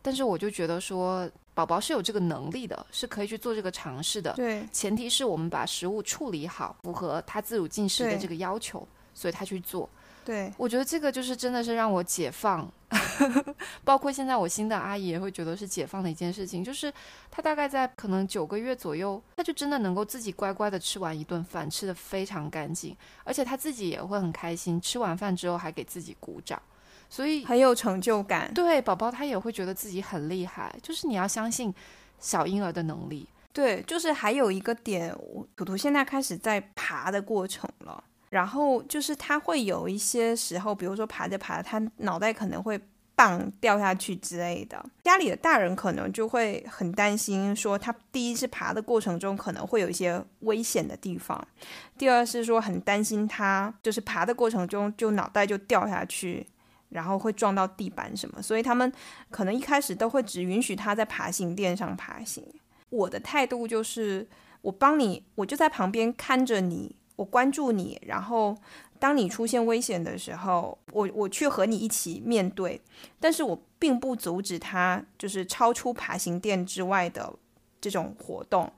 但是我就觉得说，宝宝是有这个能力的，是可以去做这个尝试的。对，前提是我们把食物处理好，符合他自主进食的这个要求，所以他去做。对，我觉得这个就是真的是让我解放，包括现在我新的阿姨也会觉得是解放的一件事情，就是她大概在可能九个月左右，她就真的能够自己乖乖的吃完一顿饭，吃的非常干净，而且她自己也会很开心，吃完饭之后还给自己鼓掌，所以很有成就感。对，宝宝他也会觉得自己很厉害，就是你要相信小婴儿的能力。对，就是还有一个点，图图现在开始在爬的过程了。然后就是他会有一些时候，比如说爬着爬，他脑袋可能会棒掉下去之类的。家里的大人可能就会很担心，说他第一是爬的过程中可能会有一些危险的地方，第二是说很担心他就是爬的过程中就脑袋就掉下去，然后会撞到地板什么。所以他们可能一开始都会只允许他在爬行垫上爬行。我的态度就是，我帮你，我就在旁边看着你。我关注你，然后当你出现危险的时候，我我去和你一起面对，但是我并不阻止他，就是超出爬行垫之外的这种活动。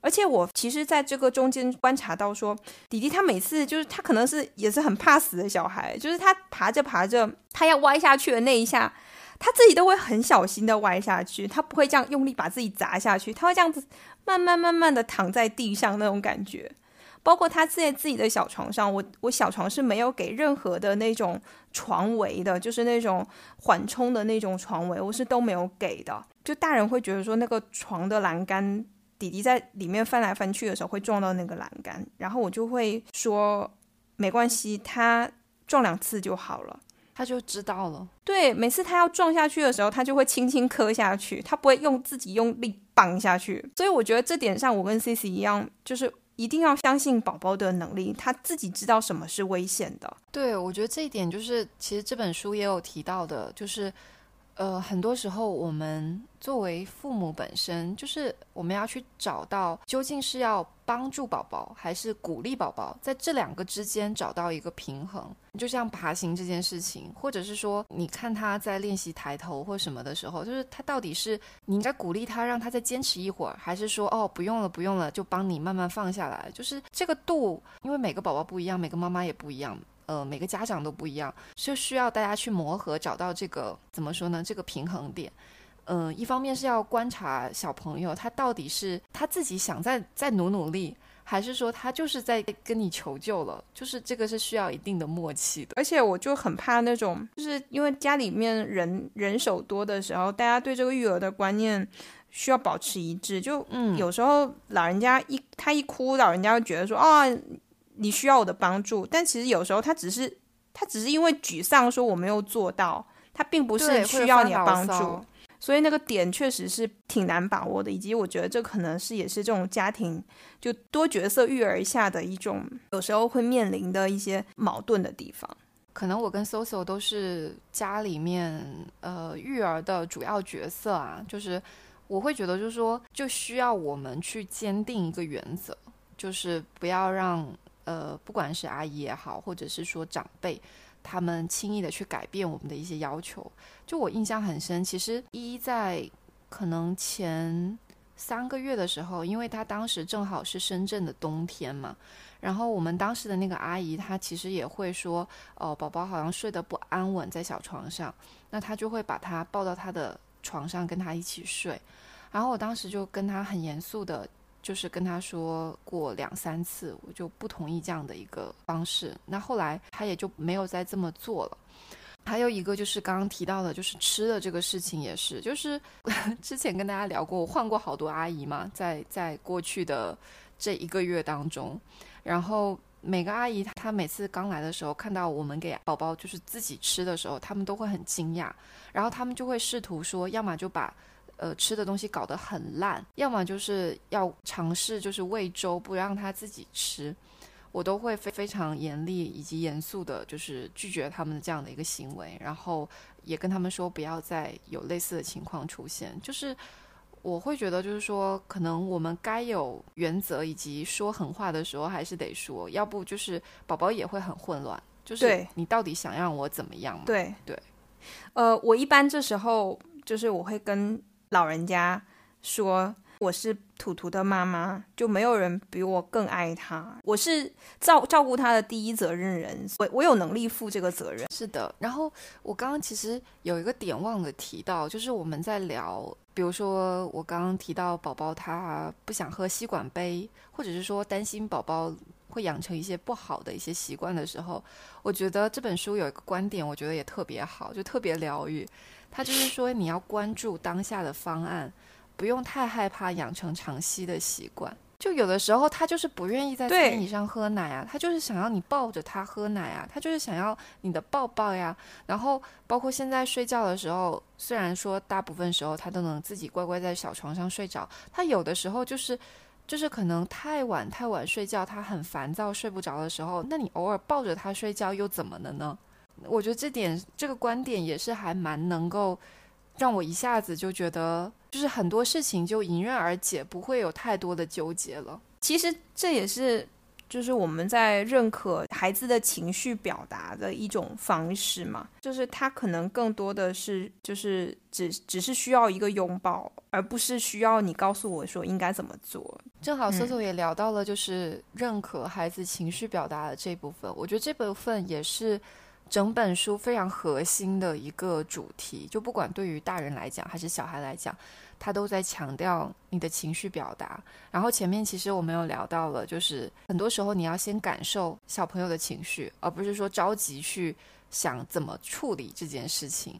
而且我其实在这个中间观察到，说弟弟他每次就是他可能是也是很怕死的小孩，就是他爬着爬着，他要歪下去的那一下，他自己都会很小心的歪下去，他不会这样用力把自己砸下去，他会这样子慢慢慢慢的躺在地上那种感觉。包括他在自己的小床上，我我小床是没有给任何的那种床围的，就是那种缓冲的那种床围，我是都没有给的。就大人会觉得说那个床的栏杆，弟弟在里面翻来翻去的时候会撞到那个栏杆，然后我就会说没关系，他撞两次就好了，他就知道了。对，每次他要撞下去的时候，他就会轻轻磕下去，他不会用自己用力绑下去。所以我觉得这点上，我跟 C C 一样，就是。一定要相信宝宝的能力，他自己知道什么是危险的。对，我觉得这一点就是，其实这本书也有提到的，就是。呃，很多时候我们作为父母本身，就是我们要去找到究竟是要帮助宝宝还是鼓励宝宝，在这两个之间找到一个平衡。就像爬行这件事情，或者是说，你看他在练习抬头或什么的时候，就是他到底是你应该鼓励他，让他再坚持一会儿，还是说哦不用了不用了，就帮你慢慢放下来？就是这个度，因为每个宝宝不一样，每个妈妈也不一样。呃，每个家长都不一样，就需要大家去磨合，找到这个怎么说呢？这个平衡点。嗯，一方面是要观察小朋友他到底是他自己想再再努努力，还是说他就是在跟你求救了？就是这个是需要一定的默契的。而且我就很怕那种，就是因为家里面人人手多的时候，大家对这个育儿的观念需要保持一致。就嗯有时候老人家一他一哭，老人家会觉得说啊，你需要我的帮助，但其实有时候他只是他只是因为沮丧，说我没有做到，他并不是需要你的帮助。所以那个点确实是挺难把握的，以及我觉得这可能是也是这种家庭就多角色育儿下的一种，有时候会面临的一些矛盾的地方。可能我跟 Soso 都是家里面呃育儿的主要角色啊，就是我会觉得就是说，就需要我们去坚定一个原则，就是不要让呃不管是阿姨也好，或者是说长辈，他们轻易的去改变我们的一些要求。就我印象很深，其实一在可能前三个月的时候，因为他当时正好是深圳的冬天嘛。然后我们当时的那个阿姨，她其实也会说，哦，宝宝好像睡得不安稳在小床上，那她就会把他抱到她的床上跟他一起睡。然后我当时就跟她很严肃的，就是跟她说过两三次，我就不同意这样的一个方式。那后来她也就没有再这么做了。还有一个就是刚刚提到的，就是吃的这个事情也是，就是 之前跟大家聊过，我换过好多阿姨嘛，在在过去的这一个月当中。然后每个阿姨她每次刚来的时候，看到我们给宝宝就是自己吃的时候，他们都会很惊讶，然后他们就会试图说，要么就把呃吃的东西搞得很烂，要么就是要尝试就是喂粥，不让他自己吃。我都会非非常严厉以及严肃的，就是拒绝他们的这样的一个行为，然后也跟他们说不要再有类似的情况出现，就是。我会觉得，就是说，可能我们该有原则，以及说狠话的时候还是得说，要不就是宝宝也会很混乱。就是你到底想让我怎么样嘛？对对，呃，我一般这时候就是我会跟老人家说，我是图图的妈妈，就没有人比我更爱他，我是照照顾他的第一责任人，我我有能力负这个责任。是的。然后我刚刚其实有一个点忘了提到，就是我们在聊，比如说我刚刚提到宝宝他不想喝吸管杯，或者是说担心宝宝会养成一些不好的一些习惯的时候，我觉得这本书有一个观点，我觉得也特别好，就特别疗愈。它就是说你要关注当下的方案，不用太害怕养成长期的习惯。就有的时候他就是不愿意在对餐椅上喝奶啊，他就是想要你抱着他喝奶啊，他就是想要你的抱抱呀。然后包括现在睡觉的时候，虽然说大部分时候他都能自己乖乖在小床上睡着，他有的时候就是就是可能太晚太晚睡觉，他很烦躁睡不着的时候，那你偶尔抱着他睡觉又怎么了呢？我觉得这点这个观点也是还蛮能够让我一下子就觉得，就是很多事情就迎刃而解，不会有太多的纠结了。其实这也是就是我们在认可孩子的情绪表达的一种方式嘛，就是他可能更多的是就是只只是需要一个拥抱，而不是需要你告诉我说应该怎么做。正好嗯 Soso 也聊到了，就是认可孩子情绪表达的这部分，我觉得这部分也是整本书非常核心的一个主题。就不管对于大人来讲还是小孩来讲，他都在强调你的情绪表达。然后前面其实我们有聊到了，就是很多时候你要先感受小朋友的情绪，而不是说着急去想怎么处理这件事情。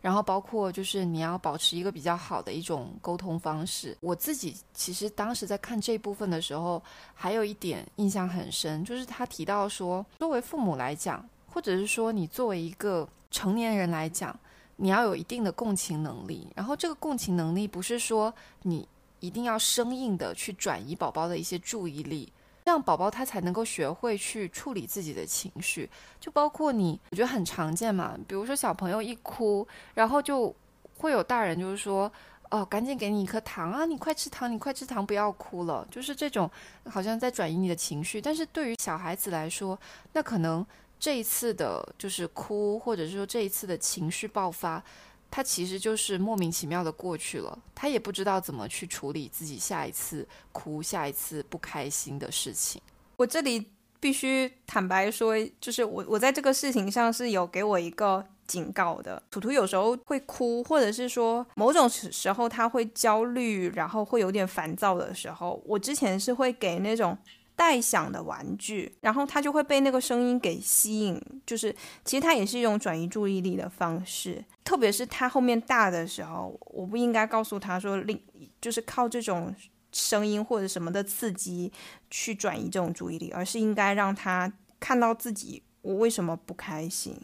然后包括就是你要保持一个比较好的一种沟通方式。我自己其实当时在看这部分的时候，还有一点印象很深，就是他提到说，作为父母来讲，或者是说你作为一个成年人来讲，你要有一定的共情能力。然后这个共情能力不是说你一定要生硬的去转移宝宝的一些注意力。这样宝宝他才能够学会去处理自己的情绪，就包括你，我觉得很常见嘛。比如说小朋友一哭，然后就会有大人就是说，哦，赶紧给你一颗糖啊，你快吃糖，你快吃糖，不要哭了，就是这种好像在转移你的情绪。但是对于小孩子来说，那可能这一次的就是哭，或者是说这一次的情绪爆发。他其实就是莫名其妙的过去了，他也不知道怎么去处理自己下一次哭、下一次不开心的事情。我这里必须坦白说，就是我我在这个事情上是有给我一个警告的。图图有时候会哭，或者是说某种时时候他会焦虑，然后会有点烦躁的时候，我之前是会给那种带响的玩具，然后他就会被那个声音给吸引。就是其实他也是一种转移注意力的方式，特别是他后面大的时候，我不应该告诉他说，另就是靠这种声音或者什么的刺激去转移这种注意力，而是应该让他看到自己我为什么不开心。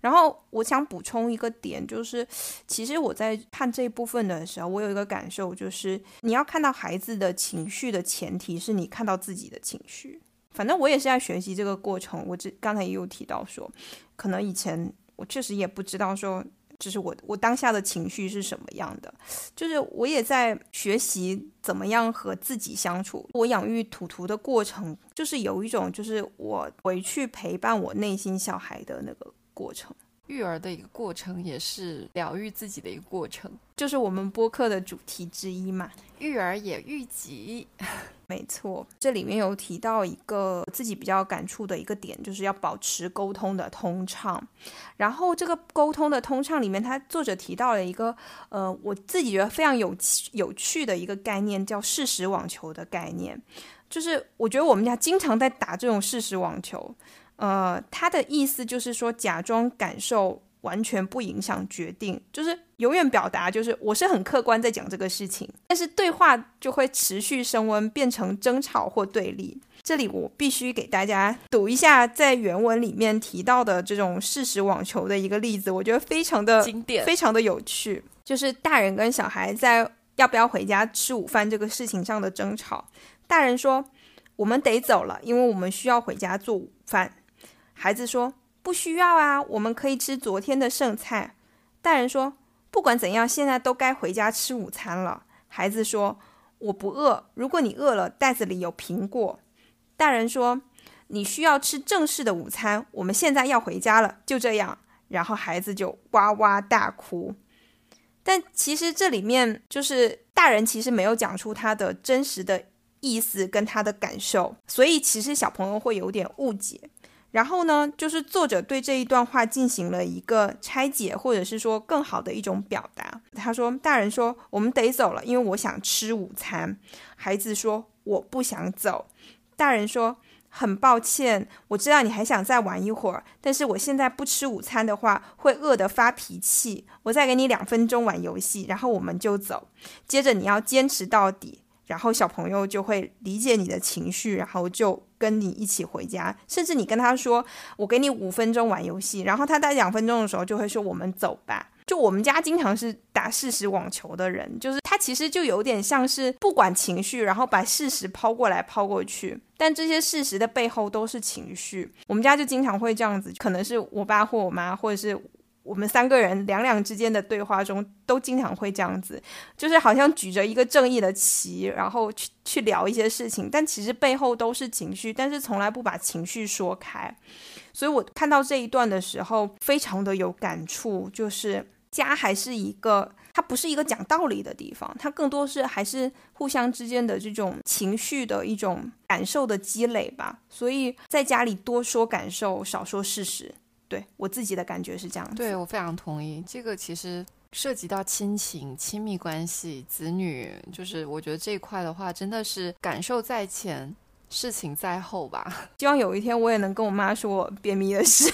然后我想补充一个点，就是其实我在看这一部分的时候，我有一个感受，就是你要看到孩子的情绪的前提是你看到自己的情绪。反正我也是在学习这个过程。我这刚才也有提到说，可能以前我确实也不知道说，就是我我当下的情绪是什么样的，就是我也在学习怎么样和自己相处。我养育图图的过程，就是有一种就是我回去陪伴我内心小孩的那个。过程，育儿的一个过程，也是疗愈自己的一个过程，就是我们播客的主题之一嘛。育儿也育己，没错。这里面有提到一个自己比较感触的一个点，就是要保持沟通的通畅。然后这个沟通的通畅里面，他作者提到了一个呃，我自己觉得非常有有趣的一个概念，叫事实网球的概念。就是我觉得我们家经常在打这种事实网球。呃，他的意思就是说，假装感受完全不影响决定，就是永远表达就是我是很客观在讲这个事情，但是对话就会持续升温，变成争吵或对立。这里我必须给大家读一下在原文里面提到的这种事实网球的一个例子，我觉得非常的经典，非常的有趣。就是大人跟小孩在要不要回家吃午饭这个事情上的争吵，大人说我们得走了，因为我们需要回家做午饭。孩子说：“不需要啊，我们可以吃昨天的剩菜。”大人说：“不管怎样，现在都该回家吃午餐了。”孩子说：“我不饿，如果你饿了，袋子里有苹果。”大人说：“你需要吃正式的午餐，我们现在要回家了。”就这样，然后孩子就哇哇大哭。但其实这里面就是大人其实没有讲出他的真实的意思跟他的感受，所以其实小朋友会有点误解。然后呢，就是作者对这一段话进行了一个拆解，或者是说更好的一种表达。他说：“大人说我们得走了，因为我想吃午餐。”孩子说：“我不想走。”大人说：“很抱歉，我知道你还想再玩一会儿，但是我现在不吃午餐的话，会饿得发脾气。我再给你两分钟玩游戏，然后我们就走。接着你要坚持到底。”然后小朋友就会理解你的情绪，然后就跟你一起回家。甚至你跟他说：“我给你五分钟玩游戏。”然后他在两分钟的时候就会说：“我们走吧。”就我们家经常是打事实网球的人，就是他其实就有点像是不管情绪，然后把事实抛过来抛过去。但这些事实的背后都是情绪。我们家就经常会这样子，可能是我爸或我妈，或者是。我们三个人两两之间的对话中，都经常会这样子，就是好像举着一个正义的旗，然后去去聊一些事情，但其实背后都是情绪，但是从来不把情绪说开。所以我看到这一段的时候，非常的有感触，就是家还是一个，它不是一个讲道理的地方，它更多是还是互相之间的这种情绪的一种感受的积累吧。所以在家里多说感受，少说事实。对我自己的感觉是这样，对我非常同意。这个其实涉及到亲情、亲密关系、子女，就是我觉得这一块的话，真的是感受在前，事情在后吧。希望有一天我也能跟我妈说我便秘的事。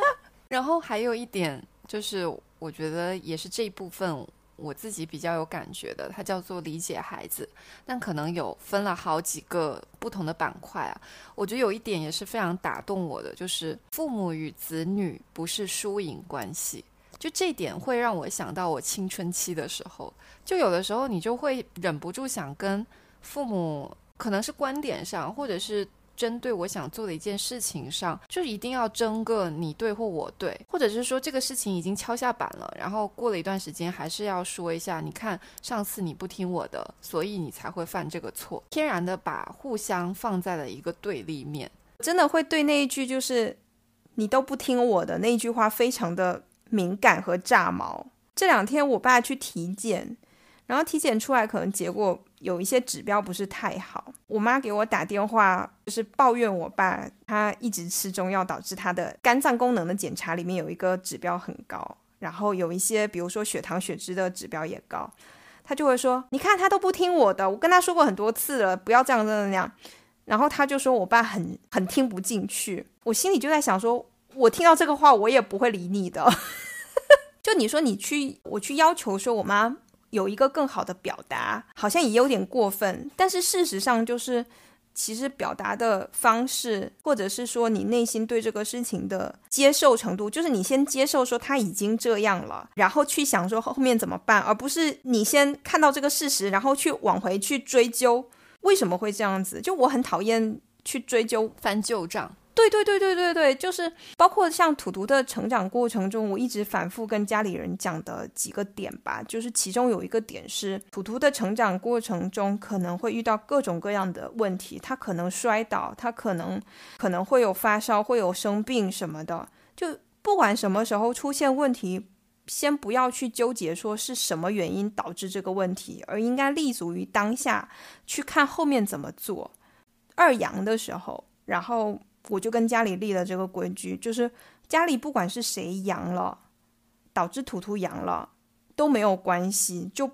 然后还有一点就是，我觉得也是这一部分。我自己比较有感觉的，它叫做理解孩子，但可能有分了好几个不同的板块啊。我觉得有一点也是非常打动我的，就是父母与子女不是输赢关系。就这点会让我想到我青春期的时候，就有的时候你就会忍不住想跟父母，可能是观点上，或者是。针对我想做的一件事情上，就一定要争个你对或我对，或者是说这个事情已经敲下板了，然后过了一段时间还是要说一下，你看上次你不听我的，所以你才会犯这个错，天然的把互相放在了一个对立面，真的会对那一句就是你都不听我的那一句话非常的敏感和炸毛。这两天我爸去体检，然后体检出来可能结果。有一些指标不是太好，我妈给我打电话，就是抱怨我爸，他一直吃中药，导致他的肝脏功能的检查里面有一个指标很高，然后有一些比如说血糖、血脂的指标也高，他就会说，你看他都不听我的，我跟他说过很多次了，不要这样这样那样。然后他就说我爸很很听不进去，我心里就在想说，我听到这个话我也不会理你的。就你说你去，我去要求说我妈有一个更好的表达，好像也有点过分。但是事实上就是，其实表达的方式，或者是说你内心对这个事情的接受程度，就是你先接受说他已经这样了，然后去想说后面怎么办，而不是你先看到这个事实，然后去往回去追究为什么会这样子。就我很讨厌去追究翻旧账。对对对对对对，就是包括像图图的成长过程中，我一直反复跟家里人讲的几个点吧，就是其中有一个点是图图的成长过程中可能会遇到各种各样的问题，他可能摔倒，他可能可能会有发烧，会有生病什么的，就不管什么时候出现问题，先不要去纠结说是什么原因导致这个问题，而应该立足于当下去看后面怎么做。二阳的时候，然后。我就跟家里立了这个规矩，就是家里不管是谁阳了，导致图图阳了都没有关系，就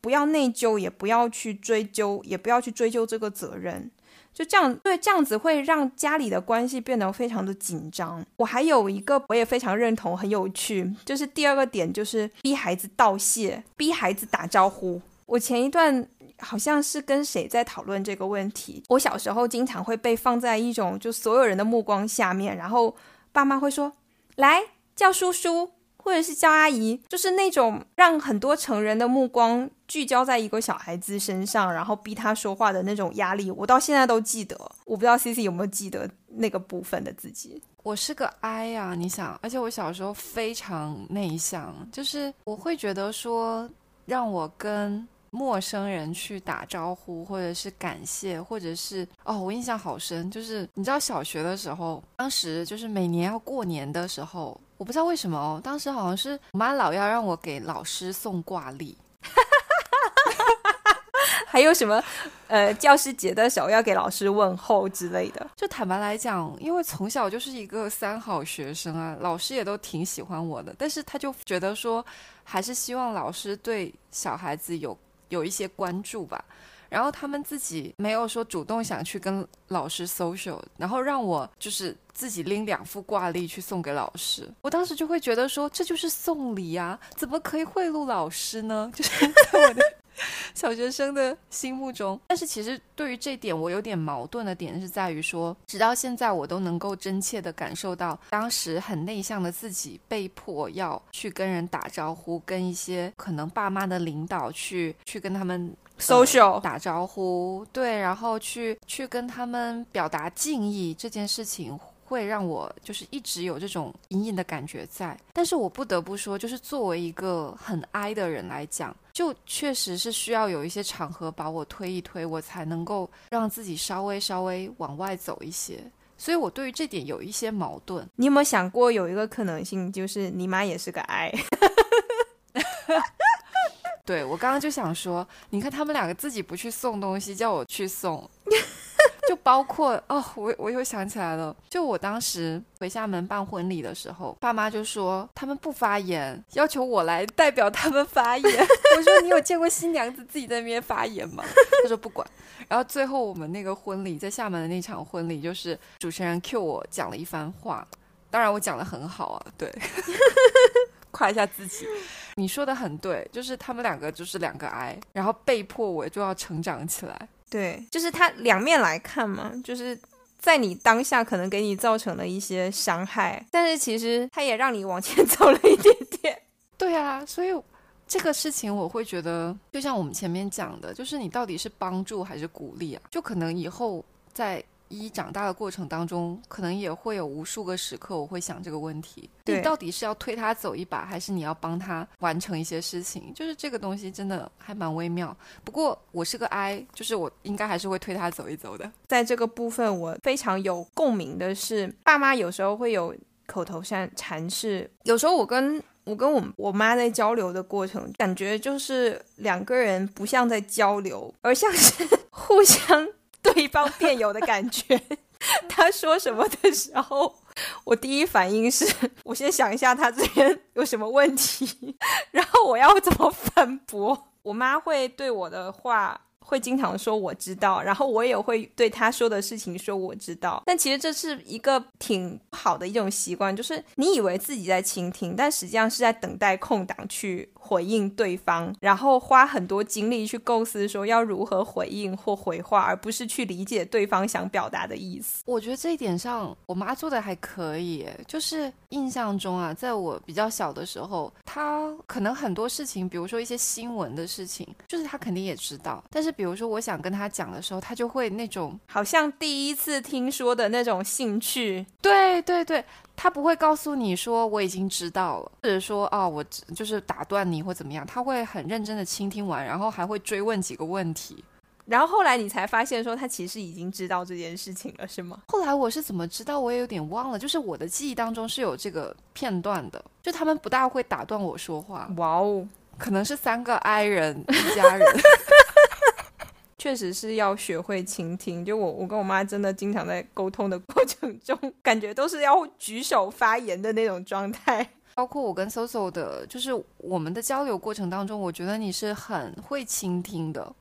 不要内疚，也不要去追究，也不要去追究这个责任，就这样，对，这样子会让家里的关系变得非常的紧张。我还有一个我也非常认同，很有趣，就是第二个点就是逼孩子道谢，逼孩子打招呼。我前一段。好像是跟谁在讨论这个问题。我小时候经常会被放在一种就所有人的目光下面，然后爸妈会说：“来叫叔叔，或者是叫阿姨。”就是那种让很多成人的目光聚焦在一个小孩子身上，然后逼他说话的那种压力，我到现在都记得。我不知道 C C 有没有记得那个部分的自己。我是个 I 呀，你想，而且我小时候非常内向，就是我会觉得说让我跟。陌生人去打招呼，或者是感谢，或者是哦，我印象好深，就是你知道小学的时候，当时就是每年要过年的时候，我不知道为什么哦，当时好像是我妈老要让我给老师送挂历，还有什么呃教师节的时候要给老师问候之类的。就坦白来讲，因为从小就是一个三好学生啊，老师也都挺喜欢我的，但是他就觉得说，还是希望老师对小孩子有。有一些关注吧，然后他们自己没有说主动想去跟老师 social，然后让我就是自己拎两副挂历去送给老师。我当时就会觉得说，这就是送礼啊，怎么可以贿赂老师呢？就是我 的 小学生的心目中。但是其实对于这点，我有点矛盾的点是在于说，直到现在我都能够真切的感受到，当时很内向的自己被迫要去跟人打招呼，跟一些可能爸妈的领导去去跟他们。social 打招呼，对，然后去去跟他们表达敬意，这件事情会让我就是一直有这种隐隐的感觉在。但是我不得不说，就是作为一个很 I 的人来讲，就确实是需要有一些场合把我推一推，我才能够让自己稍微稍微往外走一些。所以我对于这点有一些矛盾。你有没有想过有一个可能性，就是你妈也是个 I？对我刚刚就想说，你看他们两个自己不去送东西，叫我去送，就包括哦，我我又想起来了，就我当时回厦门办婚礼的时候，爸妈就说他们不发言，要求我来代表他们发言。我说你有见过新娘子自己在那边发言吗？他说不管。然后最后我们那个婚礼在厦门的那场婚礼，就是主持人 Q 我讲了一番话，当然我讲的很好啊，对。夸一下自己，你说的很对，就是他们两个就是两个癌，然后被迫我就要成长起来。对，就是它两面来看嘛，就是在你当下可能给你造成了一些伤害，但是其实它也让你往前 走了一点点。对啊，所以这个事情我会觉得，就像我们前面讲的，就是你到底是帮助还是鼓励啊？就可能以后在。一长大的过程当中，可能也会有无数个时刻，我会想这个问题：你到底是要推他走一把，还是你要帮他完成一些事情？就是这个东西真的还蛮微妙。不过我是个 I，就是我应该还是会推他走一走的。在这个部分，我非常有共鸣的是，爸妈有时候会有口头禅禅释，有时候我跟我跟我我妈在交流的过程，感觉就是两个人不像在交流，而像是 互相。对方辩友的感觉，他说什么的时候，我第一反应是 我先想一下他这边有什么问题，然后我要怎么反驳。我妈会对我的话会经常说我知道，然后我也会对他说的事情说我知道。但其实这是一个挺不好的一种习惯，就是你以为自己在倾听，但实际上是在等待空档去回应对方，然后花很多精力去构思说要如何回应或回话，而不是去理解对方想表达的意思。我觉得这一点上，我妈做的还可以，就是印象中啊，在我比较小的时候，他可能很多事情，比如说一些新闻的事情，就是他肯定也知道，但是比如说我想跟他讲的时候，他就会那种好像第一次听说的那种兴趣。对对对，他不会告诉你说我已经知道了，或者说啊我就是打断你或怎么样，他会很认真的倾听完，然后还会追问几个问题。然后后来你才发现，说他其实已经知道这件事情了，是吗？后来我是怎么知道？我也有点忘了。就是我的记忆当中是有这个片段的，就他们不大会打断我说话。哇哦，可能是三个 I 人一家人，确实是要学会倾听。就我，我跟我妈真的经常在沟通的过程中，感觉都是要举手发言的那种状态。包括我跟 Soso 的，就是我们的交流过程当中，我觉得你是很会倾听的。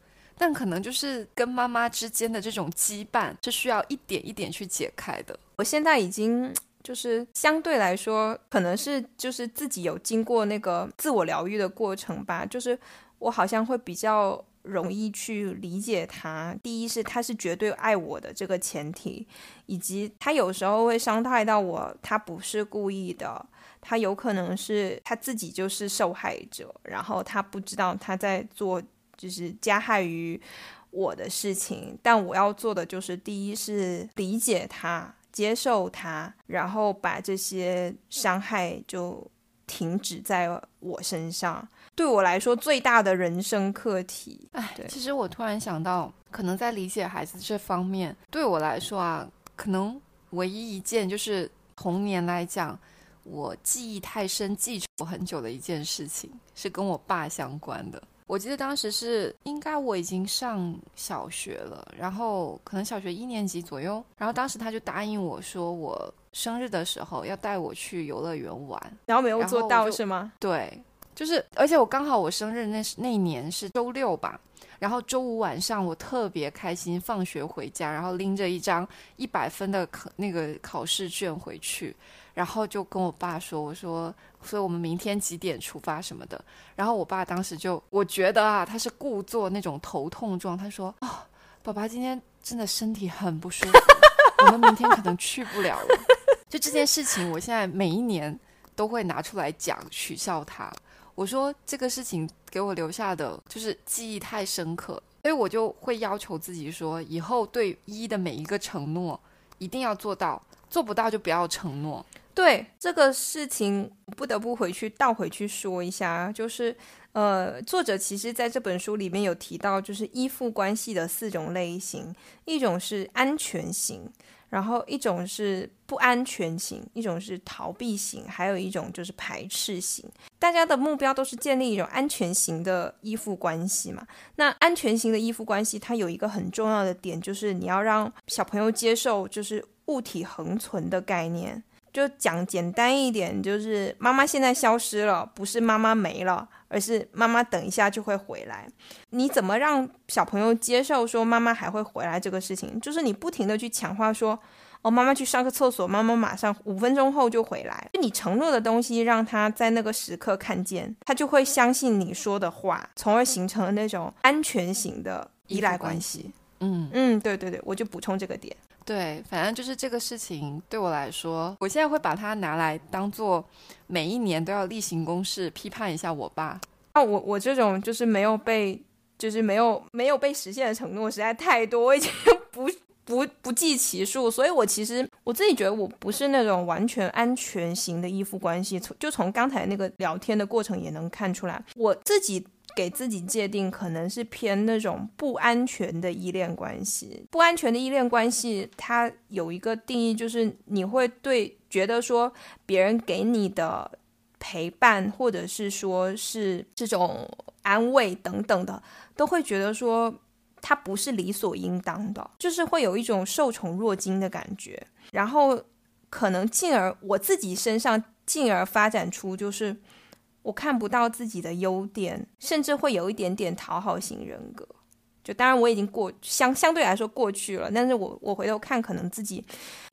但可能就是跟妈妈之间的这种羁绊是需要一点一点去解开的。我现在已经就是相对来说，可能是就是自己有经过那个自我疗愈的过程吧。就是我好像会比较容易去理解他。第一是他是绝对爱我的这个前提，以及他有时候会伤害到我，他不是故意的，他有可能是他自己就是受害者，然后他不知道他在做。就是加害于我的事情，但我要做的就是，第一是理解他、接受他，然后把这些伤害就停止在我身上。对我来说，最大的人生课题。哎，其实我突然想到，可能在理解孩子这方面，对我来说啊，可能唯一一件就是童年来讲，我记忆太深、记仇很久的一件事情，是跟我爸相关的。我记得当时是应该我已经上小学了，然后可能小学一年级左右，然后当时他就答应我说我生日的时候要带我去游乐园玩，然后没有做到是吗？对，就是而且我刚好我生日那那一年是周六吧，然后周五晚上我特别开心，放学回家，然后拎着一张一百分的考那个考试卷回去。然后就跟我爸说：“我说，所以我们明天几点出发什么的。”然后我爸当时就，我觉得啊，他是故作那种头痛状。他说：“啊，爸爸今天真的身体很不舒服，我们明天可能去不了了。”就这件事情，我现在每一年都会拿出来讲，取笑他。我说这个事情给我留下的就是记忆太深刻，所以我就会要求自己说，以后对一的每一个承诺一定要做到，做不到就不要承诺。对这个事情，不得不回去倒回去说一下，就是，呃，作者其实在这本书里面有提到，就是依附关系的四种类型，一种是安全型，然后一种是不安全型，一种是逃避型，还有一种就是排斥型。大家的目标都是建立一种安全型的依附关系嘛？那安全型的依附关系，它有一个很重要的点，就是你要让小朋友接受，就是物体恒存的概念。就讲简单一点，就是妈妈现在消失了，不是妈妈没了，而是妈妈等一下就会回来。你怎么让小朋友接受说妈妈还会回来这个事情？就是你不停的去强化说，哦，妈妈去上个厕所，妈妈马上五分钟后就回来。就你承诺的东西，让他在那个时刻看见，他就会相信你说的话，从而形成了那种安全型的依赖关系。嗯嗯，对对对，我就补充这个点。对，反正就是这个事情对我来说，我现在会把它拿来当做每一年都要例行公事，批判一下我爸。那我我这种就是没有被，就是没有没有被实现的承诺实在太多，我已经不不不计其数。所以我其实我自己觉得我不是那种完全安全型的依附关系，从就从刚才那个聊天的过程也能看出来，我自己。给自己界定可能是偏那种不安全的依恋关系，不安全的依恋关系，它有一个定义，就是你会对觉得说别人给你的陪伴，或者是说是这种安慰等等的，都会觉得说它不是理所应当的，就是会有一种受宠若惊的感觉，然后可能进而我自己身上进而发展出就是。我看不到自己的优点，甚至会有一点点讨好型人格，就当然我已经过相相对来说过去了，但是我我回头看，可能自己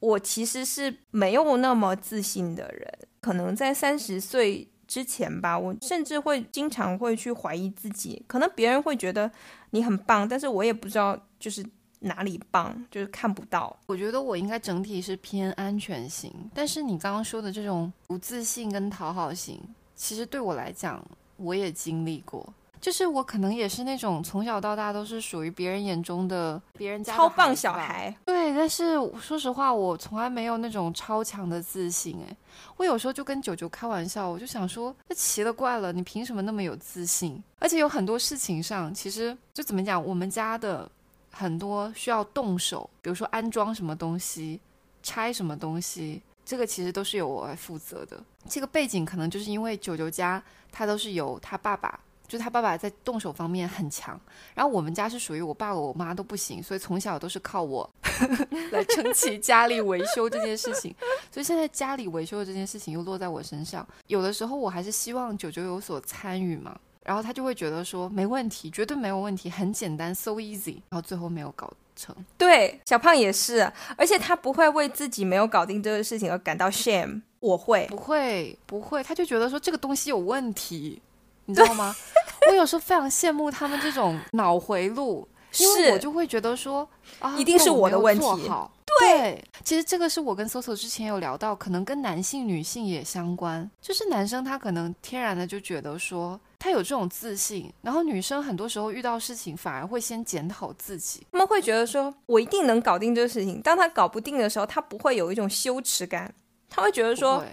我其实是没有那么自信的人，可能在三十岁之前吧，我甚至会经常会去怀疑自己，可能别人会觉得你很棒，但是我也不知道就是哪里棒，就是看不到。我觉得我应该整体是偏安全型，但是你刚刚说的这种不自信跟讨好型，其实对我来讲，我也经历过。就是我可能也是那种从小到大都是属于别人眼中的别人家超棒小孩，对。但是说实话，我从来没有那种超强的自信。哎，我有时候就跟九九开玩笑，我就想说，那奇了怪了，你凭什么那么有自信？而且有很多事情上，其实就怎么讲，我们家的很多需要动手，比如说安装什么东西、拆什么东西，这个其实都是由我来负责的。这个背景可能就是因为九九家他都是由他爸爸。就他爸爸在动手方面很强，然后我们家是属于我爸我妈都不行，所以从小都是靠我 来撑起家里维修这件事情。所以现在家里维修的这件事情又落在我身上，有的时候我还是希望九九有所参与嘛，然后他就会觉得说没问题，绝对没有问题，很简单，so easy，然后最后没有搞成。对，小胖也是，而且他不会为自己没有搞定这个事情而感到 shame，我会，不会，不会，他就觉得说这个东西有问题。你知道吗？我有时候非常羡慕他们这种脑回路，因为我就会觉得说啊，一定是我的问题。对，其实这个是我跟 Soso 之前有聊到，可能跟男性、女性也相关。就是男生他可能天然的就觉得说他有这种自信，然后女生很多时候遇到事情反而会先检讨自己，他们会觉得说我一定能搞定这个事情。当他搞不定的时候，他不会有一种羞耻感，他会觉得说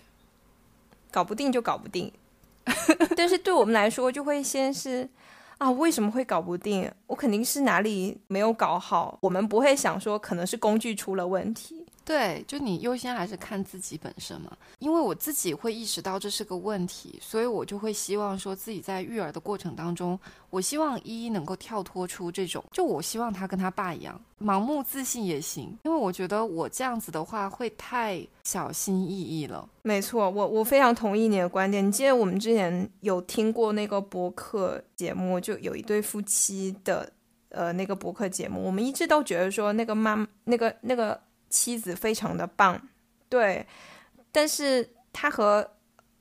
搞不定就搞不定。但是对我们来说，就会先是啊，为什么会搞不定？我肯定是哪里没有搞好。我们不会想说，可能是工具出了问题。对，就你优先还是看自己本身嘛。因为我自己会意识到这是个问题，所以我就会希望说自己在育儿的过程当中，我希望依依能够跳脱出这种，就我希望他跟他爸一样，盲目自信也行。因为我觉得我这样子的话会太小心翼翼了。没错，我我非常同意你的观点。你记得我们之前有听过那个博客节目，就有一对夫妻的呃那个博客节目，我们一直都觉得说那个妈那个那个。妻子非常的棒，对，但是他和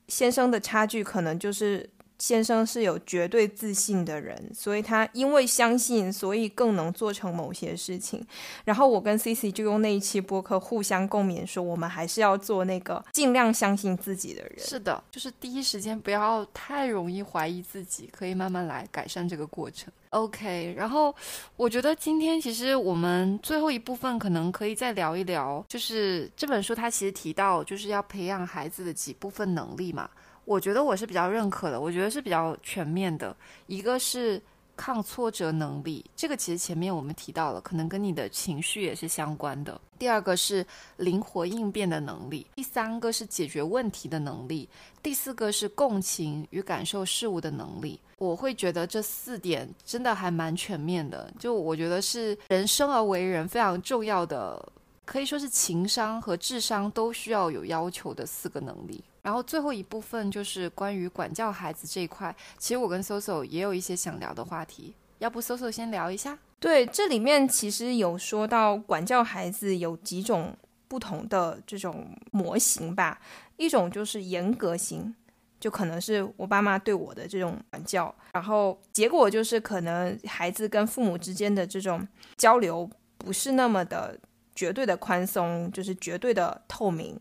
先生的差距可能就是先生是有绝对自信的人，所以他因为相信，所以更能做成某些事情。然后我跟 C C 就用那一期播客互相共勉，说我们还是要做那个尽量相信自己的人。是的，就是第一时间不要太容易怀疑自己，可以慢慢来改善这个过程。OK，然后我觉得今天其实我们最后一部分可能可以再聊一聊，就是这本书它其实提到就是要培养孩子的几部分能力嘛。我觉得我是比较认可的，我觉得是比较全面的。一个是抗挫折能力，这个其实前面我们提到了，可能跟你的情绪也是相关的。第二个是灵活应变的能力，第三个是解决问题的能力，第四个是共情与感受事物的能力。我会觉得这四点真的还蛮全面的，就我觉得是人生而为人非常重要的，可以说是情商和智商都需要有要求的四个能力。然后最后一部分就是关于管教孩子这一块，其实我跟 Soso 也有一些想聊的话题，要不 Soso 先聊一下？对，这里面其实有说到管教孩子有几种不同的这种模型吧，一种就是严格型。就可能是我爸妈对我的这种管教，然后结果就是可能孩子跟父母之间的这种交流不是那么的绝对的宽松，就是绝对的透明。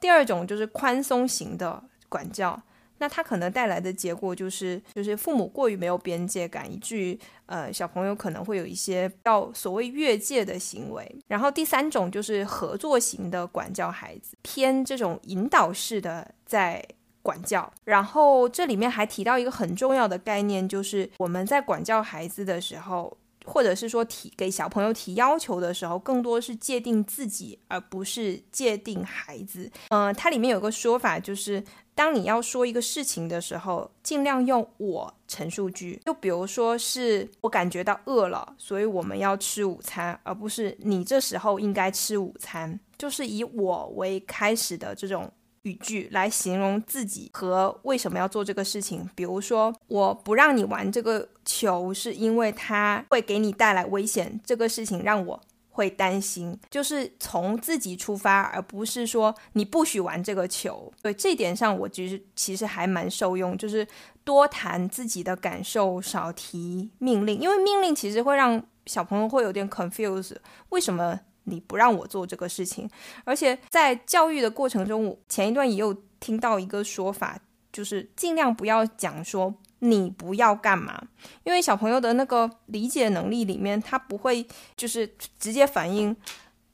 第二种就是宽松型的管教，那他可能带来的结果就是就是父母过于没有边界感，以至于呃小朋友可能会有一些要所谓越界的行为。然后第三种就是合作型的管教孩子，偏这种引导式的在。管教，然后这里面还提到一个很重要的概念，就是我们在管教孩子的时候，或者是说提给小朋友提要求的时候，更多是界定自己，而不是界定孩子。嗯，它里面有个说法，就是当你要说一个事情的时候，尽量用我陈述句。就比如说是我感觉到饿了，所以我们要吃午餐，而不是你这时候应该吃午餐，就是以我为开始的这种。语句来形容自己和为什么要做这个事情。比如说，我不让你玩这个球，是因为它会给你带来危险。这个事情让我会担心，就是从自己出发，而不是说你不许玩这个球。对这点上，我其实其实还蛮受用，就是多谈自己的感受，少提命令，因为命令其实会让小朋友会有点 confuse，为什么？你不让我做这个事情，而且在教育的过程中，我前一段也有听到一个说法，就是尽量不要讲说你不要干嘛，因为小朋友的那个理解能力里面，他不会就是直接反应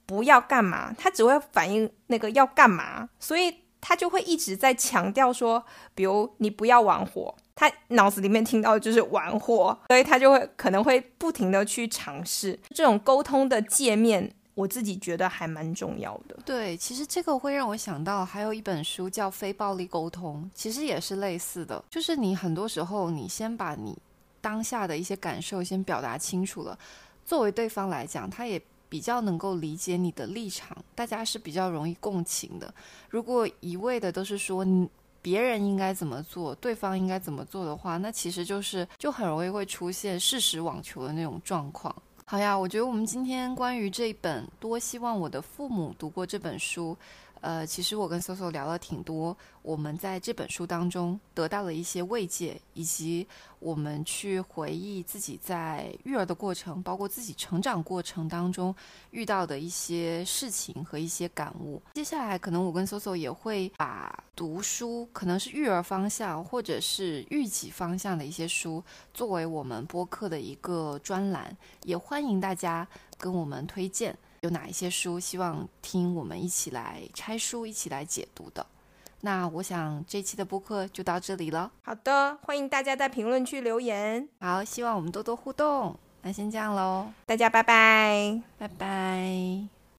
不要干嘛，他只会反应那个要干嘛，所以他就会一直在强调说，比如你不要玩火，他脑子里面听到就是玩火，所以他就会可能会不停的去尝试这种沟通的界面。我自己觉得还蛮重要的。对，其实这个会让我想到，还有一本书叫《非暴力沟通》，其实也是类似的。就是你很多时候，你先把你当下的一些感受先表达清楚了，作为对方来讲，他也比较能够理解你的立场，大家是比较容易共情的。如果一味的都是说别人应该怎么做，对方应该怎么做的话，那其实就是就很容易会出现事实网球的那种状况。好呀，我觉得我们今天关于这本《多希望我的父母读过这本书》，呃，其实我跟 Soso 聊了挺多。我们在这本书当中得到了一些慰藉，以及我们去回忆自己在育儿的过程，包括自己成长过程当中遇到的一些事情和一些感悟。接下来，可能我跟 Soso 也会把读书，可能是育儿方向或者是育己方向的一些书，作为我们播客的一个专栏，也欢迎大家跟我们推荐有哪一些书，希望听我们一起来拆书，一起来解读的。那我想这期的播客就到这里了。好的，欢迎大家在评论区留言。好，希望我们多多互动。那先这样喽，大家拜拜，拜拜。